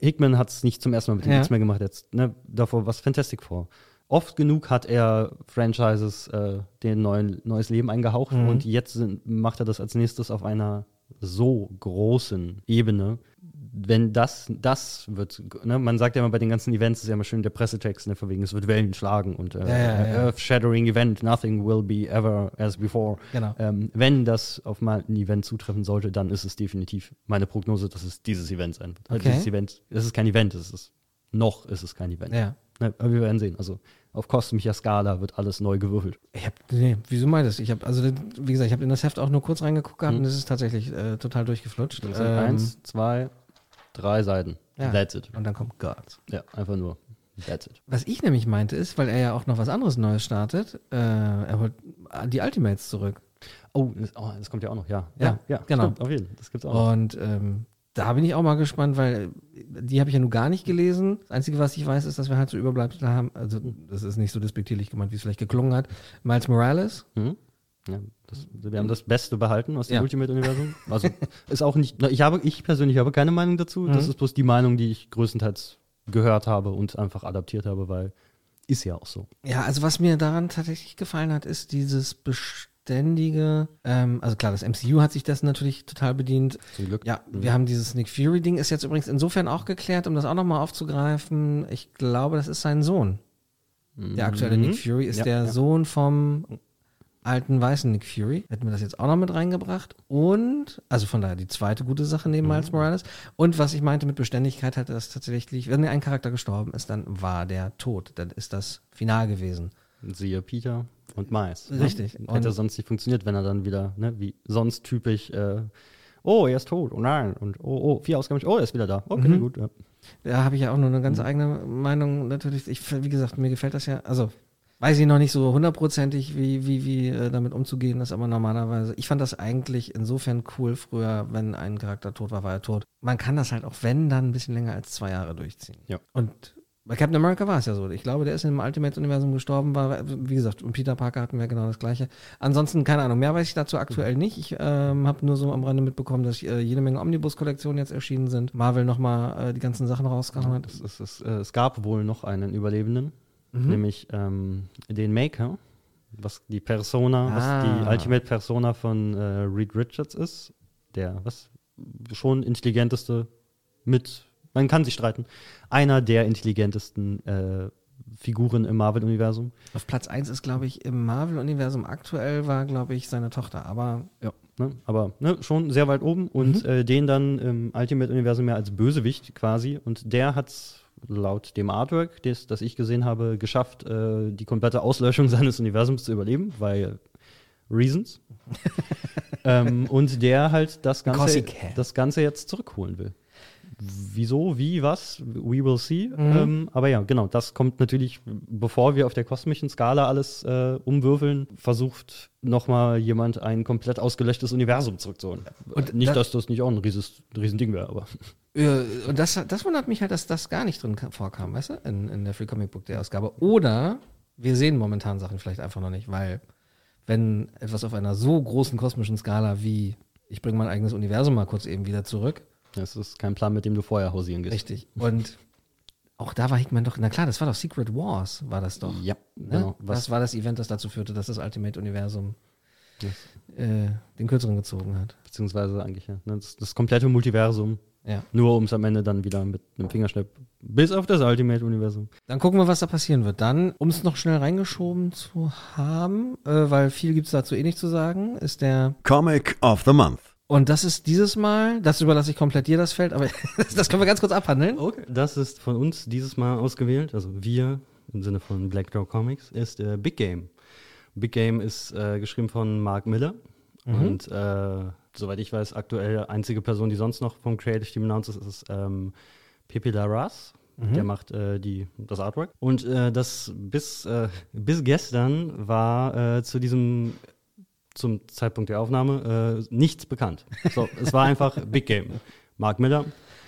Hickman hat es nicht zum ersten Mal mit dem Ja. X-Men gemacht, jetzt ne, davor was Fantastic vor. Oft genug hat er Franchises äh, den neuen, neues Leben eingehaucht Mhm. und jetzt sind, macht er das als nächstes auf einer so großen Ebene. Wenn das, das wird, ne, man sagt ja immer bei den ganzen Events, ist ja immer schön der Pressetext, ne, von wegen, es wird Wellen schlagen und äh, Ja, ja, ja. Earth-shattering Event, nothing will be ever as before. Genau. Ähm, wenn das auf mal ein Event zutreffen sollte, dann ist es definitiv meine Prognose, dass es dieses Event sein wird. Also Okay. Dieses Event, es ist kein Event, es ist noch ist es kein Event. Ja. Ne, aber wir werden sehen. Also auf kosmischer Skala wird alles neu gewürfelt. Ich hab, nee, wieso meintest du? Ich habe, also wie gesagt, ich habe in das Heft auch nur kurz reingeguckt gehabt Mhm. und es ist tatsächlich äh, total durchgeflutscht. Ähm, eins, zwei, drei Seiten. ja. That's it. Und dann kommt Gods. Ja, einfach nur. That's it. Was ich nämlich meinte ist, weil er ja auch noch was anderes Neues startet, äh, er holt die Ultimates zurück. Oh das, oh, das kommt ja auch noch, ja. Ja, ja, genau. Stimmt, auf jeden Fall. Das gibt's auch noch. Und ähm, da bin ich auch mal gespannt, weil die habe ich ja nun gar nicht gelesen. Das Einzige, was ich weiß, ist, dass wir halt so Überbleibsel haben. Also, das ist nicht so despektierlich gemeint, wie es vielleicht geklungen hat. Miles Morales. Mhm. Ja, das, wir haben das Beste behalten aus dem Ja. Ultimate-Universum. Also ist auch nicht. Ich habe, ich persönlich habe keine Meinung dazu. Das Mhm. ist bloß die Meinung, die ich größtenteils gehört habe und einfach adaptiert habe, weil ist ja auch so. Ja, also was mir daran tatsächlich gefallen hat, ist dieses beständige, ähm, also klar, das MCU hat sich das natürlich total bedient. Zum Glück. Ja, Mhm. wir haben dieses Nick Fury-Ding, ist jetzt übrigens insofern auch geklärt, um das auch nochmal aufzugreifen. Ich glaube, das ist sein Sohn. Der aktuelle Mhm. Nick Fury ist Ja, der ja. Sohn vom alten weißen Nick Fury. Hätten wir das jetzt auch noch mit reingebracht. Und, also von daher die zweite gute Sache neben Mhm. Miles Morales. Und was ich meinte mit Beständigkeit, hatte das tatsächlich, wenn ein Charakter gestorben ist, dann war der tot. Dann ist das final gewesen. Siehe Peter und Miles. Richtig. Ne? Und- Hätte sonst nicht funktioniert, wenn er dann wieder, ne, wie sonst typisch, äh, oh, er ist tot, oh nein, und oh, oh, vier Ausgaben, oh, er ist wieder da. Okay, Mhm. gut. Ja. Da habe ich ja auch nur eine ganz eigene Meinung natürlich. Ich, wie gesagt, mir gefällt das ja, also weiß ich noch nicht so hundertprozentig, wie, wie, wie äh, damit umzugehen ist, aber normalerweise, ich fand das eigentlich insofern cool früher, wenn ein Charakter tot war, war er tot. Man kann das halt auch, wenn, dann ein bisschen länger als zwei Jahre durchziehen. Ja. Und bei Captain America war es ja so. Ich glaube, der ist im Ultimate-Universum gestorben, war, wie gesagt, und Peter Parker hatten wir genau das Gleiche. Ansonsten, keine Ahnung, mehr weiß ich dazu aktuell nicht. Ich ähm, habe nur so am Rande mitbekommen, dass äh, jede Menge Omnibus-Kollektionen jetzt erschienen sind. Marvel nochmal äh, die ganzen Sachen rausgehauen hat. Es, es, es, äh, es gab wohl noch einen Überlebenden, Mhm. nämlich ähm, den Maker, was die Persona, Ah. was die Ultimate Persona von äh, Reed Richards ist, der was schon intelligenteste mit, man kann sich streiten, einer der intelligentesten äh, Figuren im Marvel-Universum. Auf Platz 1 ist, glaube ich, im Marvel-Universum aktuell war, glaube ich, seine Tochter. Aber Ja, ne? aber ne, schon sehr weit oben und Mhm. äh, den dann im Ultimate-Universum ja als Bösewicht quasi. Und der hat es laut dem Artwork, das, das ich gesehen habe, geschafft, äh, die komplette Auslöschung seines Universums zu überleben, weil Reasons. ähm, und der halt das Ganze, das Ganze jetzt zurückholen will. Wieso, wie, was? We will see. Mhm. Ähm, aber ja, genau, das kommt natürlich, bevor wir auf der kosmischen Skala alles äh, umwürfeln, versucht nochmal jemand ein komplett ausgelöschtes Universum zurückzuholen. Und nicht, da- dass das nicht auch ein rieses, Riesending wäre, aber. äh, und das, das wundert mich halt, dass das gar nicht drin ka- vorkam, weißt du, in, in der Free Comic Book der Ausgabe. Oder wir sehen momentan Sachen vielleicht einfach noch nicht, weil wenn etwas auf einer so großen kosmischen Skala wie ich bringe mein eigenes Universum mal kurz eben wieder zurück. Das ist kein Plan, mit dem du vorher hausieren gehst. Richtig. Und auch da war Hickman doch, na klar, das war doch Secret Wars, war das doch. Ja, Ne? genau. Das war das Event, das dazu führte, dass das Ultimate-Universum äh, den kürzeren gezogen hat. Beziehungsweise eigentlich, ja. ne, Das, das komplette Multiversum. Ja. Nur um es am Ende dann wieder mit einem Fingerschnipp bis auf das Ultimate-Universum. Dann gucken wir, was da passieren wird. Dann, um es noch schnell reingeschoben zu haben, äh, weil viel gibt es dazu eh nicht zu sagen, ist der Comic of the Month. Und das ist dieses Mal, das überlasse ich komplett dir das Feld, aber das können wir ganz kurz abhandeln. Okay. Das ist von uns dieses Mal ausgewählt, also wir im Sinne von Black Dog Comics, ist äh, Big Game. Big Game ist äh, geschrieben von Mark Miller Mhm. und äh, soweit ich weiß, aktuell einzige Person, die sonst noch vom Creative Team announced ist, ist ähm, Pepe Larraz. Mhm. Der macht äh, die, das Artwork. Und äh, das bis, äh, bis gestern war äh, zu diesem zum Zeitpunkt der Aufnahme äh, nichts bekannt. So, es war einfach Big Game. Mark Miller.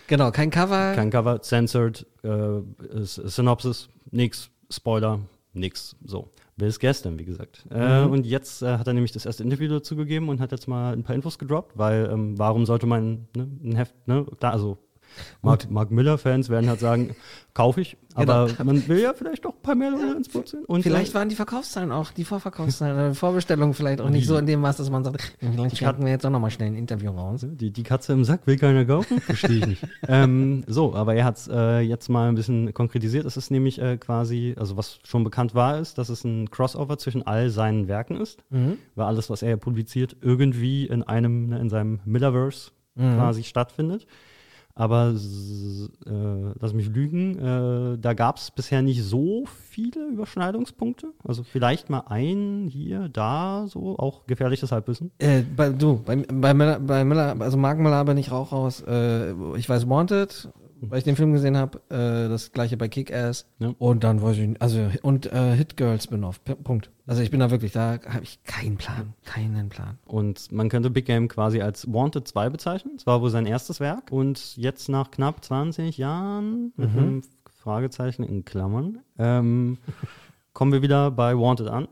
Genau, kein Cover. Kein Cover, censored, äh, Synopsis, nix, Spoiler, nix. So. Bis gestern, wie gesagt. Äh, Mhm. und jetzt äh, hat er nämlich das erste Interview dazu gegeben und hat jetzt mal ein paar Infos gedroppt, weil ähm, warum sollte man ne, ein Heft, ne, klar, also Mark, Mark Miller-Fans werden halt sagen, kaufe ich, aber Genau. man will ja vielleicht doch ein paar mehr Leute ins Boot sehen. Und vielleicht äh, waren die Verkaufszahlen auch, die Vorverkaufszahlen, oder die Vorbestellungen vielleicht auch nicht so in dem Maß, dass man sagt, vielleicht schalten wir jetzt auch nochmal schnell ein Interview raus. Die, die Katze im Sack will keiner kaufen? Verstehe ich nicht. ähm, so, aber er hat es äh, jetzt mal ein bisschen konkretisiert. Es ist nämlich äh, quasi, also was schon bekannt war, ist, dass es ein Crossover zwischen all seinen Werken ist. Mhm. Weil alles, was er publiziert, irgendwie in einem, ne, in seinem Millerverse Mhm. quasi stattfindet. Aber äh, lass mich lügen, äh, da gab es bisher nicht so viele Überschneidungspunkte. Also vielleicht mal ein hier, da, so, auch gefährliches Halbwissen. Äh, bei, du, bei, bei, Miller, bei Miller, also Mark Miller bin ich Rauch raus. Äh, ich weiß Wanted, weil ich den Film gesehen habe. Äh, das gleiche bei Kick-Ass. Und dann weiß ich nicht, also und äh, Hit Girl Spin-off. P- Punkt. Also ich bin da wirklich, da habe ich keinen Plan. Keinen Plan. Und man könnte Big Game quasi als Wanted 2 bezeichnen. Es war wohl sein erstes Werk. Und jetzt nach knapp 20 Jahren, mit Mhm. einem Fragezeichen in Klammern, ähm, kommen wir wieder bei Wanted an,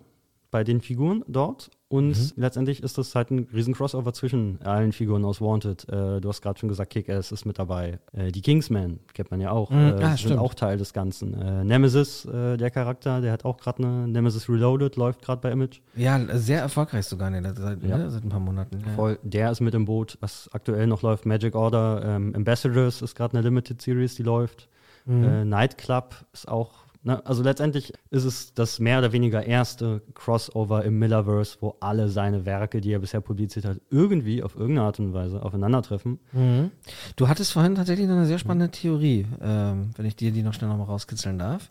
bei den Figuren dort. Und Mhm. letztendlich ist das halt ein riesen Crossover zwischen allen Figuren aus Wanted. Äh, du hast gerade schon gesagt, Kick-Ass ist mit dabei. Äh, die Kingsmen kennt man ja auch. Mhm. Äh, Ah, sind stimmt. auch Teil des Ganzen. Äh, Nemesis, äh, der Charakter, der hat auch gerade eine Nemesis Reloaded, läuft gerade bei Image. Ja, sehr erfolgreich sogar ne, seit, Ja. ne, seit ein paar Monaten. Ja. Voll, der ist mit im Boot. Was aktuell noch läuft, Magic Order, ähm, Ambassadors ist gerade eine Limited Series, die läuft. Mhm. Äh, Nightclub ist auch, ne, also letztendlich ist es das mehr oder weniger erste Crossover im Millerverse, wo alle seine Werke, die er bisher publiziert hat, irgendwie auf irgendeine Art und Weise aufeinandertreffen. Mhm. Du hattest vorhin tatsächlich noch eine sehr spannende Theorie, ähm, wenn ich dir die noch schnell nochmal rauskitzeln darf.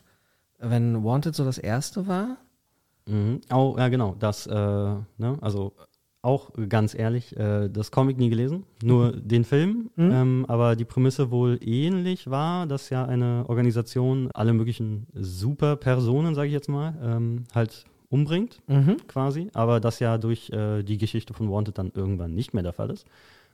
Wenn Wanted so das erste war, Mhm. Oh, ja, genau. Das, äh, ne, also auch ganz ehrlich, äh, das Comic nie gelesen, nur den Film. Mhm. Ähm, aber die Prämisse wohl ähnlich war, dass ja eine Organisation alle möglichen Superpersonen, sage ich jetzt mal, ähm, halt umbringt, Mhm. quasi. Aber das ja durch äh, die Geschichte von Wanted dann irgendwann nicht mehr der Fall ist.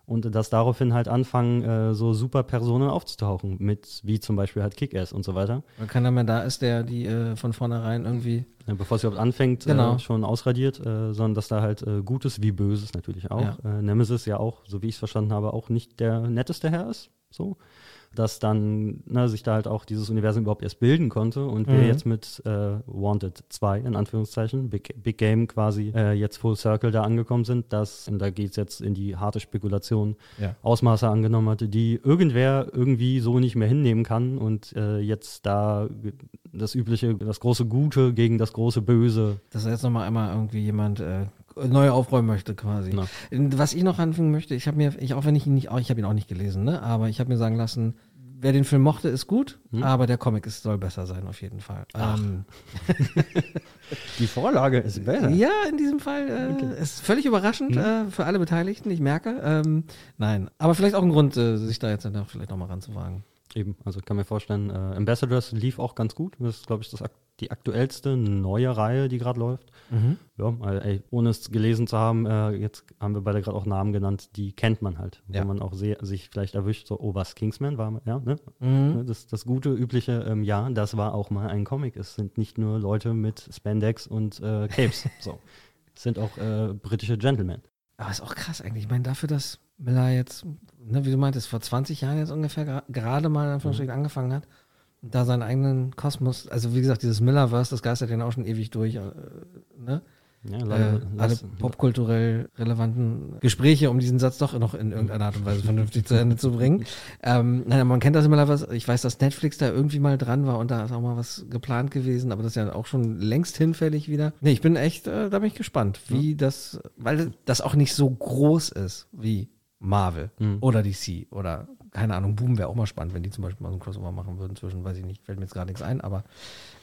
Und dass daraufhin halt anfangen, äh, so Superpersonen aufzutauchen, mit wie zum Beispiel halt Kick-Ass und so weiter. weil keiner mehr da ist, der die äh, von vornherein irgendwie. Ja, bevor es überhaupt anfängt, Genau. äh, schon ausradiert, äh, sondern dass da halt äh, Gutes wie Böses natürlich auch. Ja. Äh, Nemesis ja auch, so wie ich es verstanden habe, auch nicht der netteste Herr ist. So. Dass dann ne, sich da halt auch dieses Universum überhaupt erst bilden konnte und wir Mhm. jetzt mit äh, Wanted 2, in Anführungszeichen, Big, Big Game quasi äh, jetzt Full Circle da angekommen sind, dass, und da geht es jetzt in die harte Spekulation, Ja. Ausmaße angenommen hatte, die irgendwer irgendwie so nicht mehr hinnehmen kann und äh, jetzt da das übliche, das große Gute gegen das große Böse. Dass jetzt nochmal einmal irgendwie jemand äh, neu aufräumen möchte, quasi. Na. Was ich noch anfügen möchte, ich habe mir, ich, auch wenn ich ihn nicht, auch ich habe ihn auch nicht gelesen, ne? aber ich habe mir sagen lassen, wer den Film mochte, ist gut, Hm? aber der Comic ist, soll besser sein, auf jeden Fall. Ähm, Die Vorlage ist besser. Ja, in diesem Fall äh, ist völlig überraschend Hm? äh, für alle Beteiligten, ich merke. Ähm, nein, aber vielleicht auch ein Grund, äh, sich da jetzt dann vielleicht nochmal ranzuwagen. Eben, also ich kann mir vorstellen, äh, Ambassadors lief auch ganz gut. Das ist, glaube ich, das, ak- die aktuellste neue Reihe, die gerade läuft. Mhm. Ja, also, ey, ohne es gelesen zu haben, äh, jetzt haben wir beide gerade auch Namen genannt, die kennt man halt. Ja. Wo man auch sehr, sich vielleicht erwischt, so, oh, was, Kingsman war, ja, ne? Mhm. Ne, Das, das gute, übliche, ähm, ja, das war auch mal ein Comic. Es sind nicht nur Leute mit Spandex und äh, Capes. so. Es sind auch äh, britische Gentlemen. Aber ist auch krass eigentlich. Ich meine, dafür, dass Miller jetzt, ne, wie du meintest, vor 20 Jahren jetzt ungefähr gerade mal Mhm. angefangen hat, da seinen eigenen Kosmos, also wie gesagt, dieses Millerverse, das geistert ja auch schon ewig durch, äh, ne? Ja, äh, lass- alle popkulturell relevanten Gespräche, um diesen Satz doch noch in irgendeiner Art und Weise vernünftig zu Ende zu bringen. Ähm, nein, man kennt das immer was. Ich weiß, dass Netflix da irgendwie mal dran war und da ist auch mal was geplant gewesen, aber das ist ja auch schon längst hinfällig wieder. Nee, ich bin echt, äh, da bin ich gespannt, wie das, weil das auch nicht so groß ist wie Marvel Mhm. oder DC oder keine Ahnung, Boom wäre auch mal spannend, wenn die zum Beispiel mal so ein Crossover machen würden zwischen, weiß ich nicht, fällt mir jetzt gerade nichts ein, aber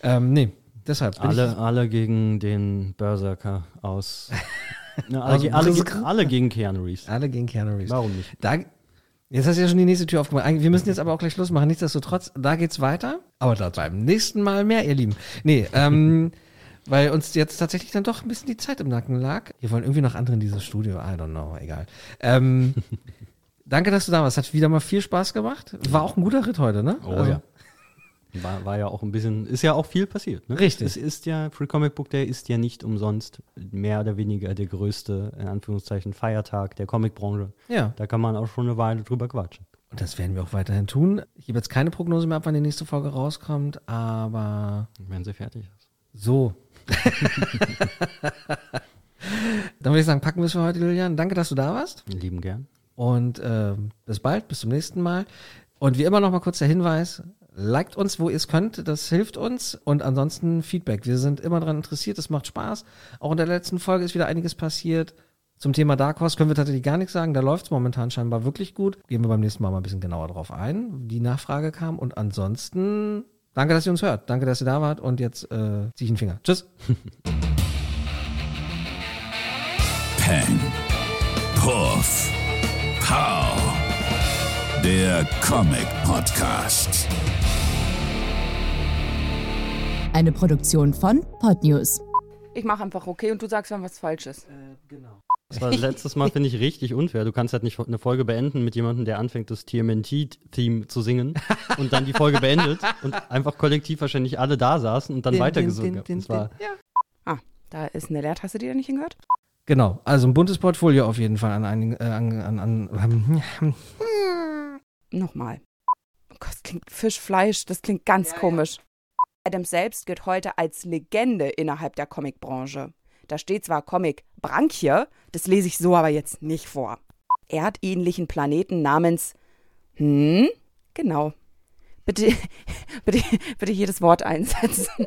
ähm, nee, deshalb Alle, ich, alle gegen den Berserker aus. Ne, Aus alle, alle, Berserker? alle gegen Keanu Reeves. alle gegen Keanu Reeves. Warum nicht? Da, jetzt hast du ja schon die nächste Tür aufgemacht. Wir müssen jetzt aber auch gleich Schluss machen. Nichtsdestotrotz, da geht's weiter. Aber da beim nächsten Mal mehr, ihr Lieben. Nee, ähm, weil uns jetzt tatsächlich dann doch ein bisschen die Zeit im Nacken lag. Wir wollen irgendwie noch andere in dieses Studio. I don't know, egal. Ähm, danke, dass du da warst. Hat wieder mal viel Spaß gemacht. War auch ein guter Ritt heute, ne? Oh ja. War, war ja auch ein bisschen, ist ja auch viel passiert. Ne? Richtig. Es ist ja, Free Comic Book Day ist ja nicht umsonst mehr oder weniger der größte, in Anführungszeichen, Feiertag der Comicbranche. Ja. Da kann man auch schon eine Weile drüber quatschen. Und das werden wir auch weiterhin tun. Ich gebe jetzt keine Prognose mehr ab, wann die nächste Folge rauskommt, aber Wenn sie fertig ist. So. Dann würde ich sagen, packen wir es für heute, Julian. Danke, dass du da warst. Lieben gern. Und ähm, bis bald, bis zum nächsten Mal. Und wie immer noch mal kurz der Hinweis, liked uns, wo ihr es könnt, das hilft uns. Und ansonsten Feedback. Wir sind immer daran interessiert, es macht Spaß. Auch in der letzten Folge ist wieder einiges passiert. Zum Thema Dark Horse können wir tatsächlich gar nichts sagen. Da läuft es momentan scheinbar wirklich gut. Gehen wir beim nächsten Mal mal ein bisschen genauer drauf ein, die Nachfrage kam. Und ansonsten, danke, dass ihr uns hört. Danke, dass ihr da wart. Und jetzt äh, ziehe ich einen Finger. Tschüss. Peng. Puff. Pow. Der Comic Podcast. Eine Produktion von Podnews. Ich mache einfach okay und du sagst, wenn was falsch ist. Das war letztes Mal, finde ich, richtig unfair. Du kannst halt nicht eine Folge beenden mit jemandem, der anfängt, das TMNT-Theme zu singen und dann die Folge beendet und einfach kollektiv wahrscheinlich alle da saßen und dann weitergesungen haben. war, Ah, da ist eine Leertaste, die da nicht hingehört. Genau, also ein buntes Portfolio auf jeden Fall an einigen, äh, an, an, an ähm, Nochmal. Oh Gott, das klingt Fischfleisch, das klingt ganz komisch. Adams selbst gilt heute als Legende innerhalb der Comicbranche. Da steht zwar Comic Branchie, das lese ich so aber jetzt nicht vor. Erdähnlichen Planeten namens Hm? Genau. Bitte, bitte, bitte jedes Wort einsetzen.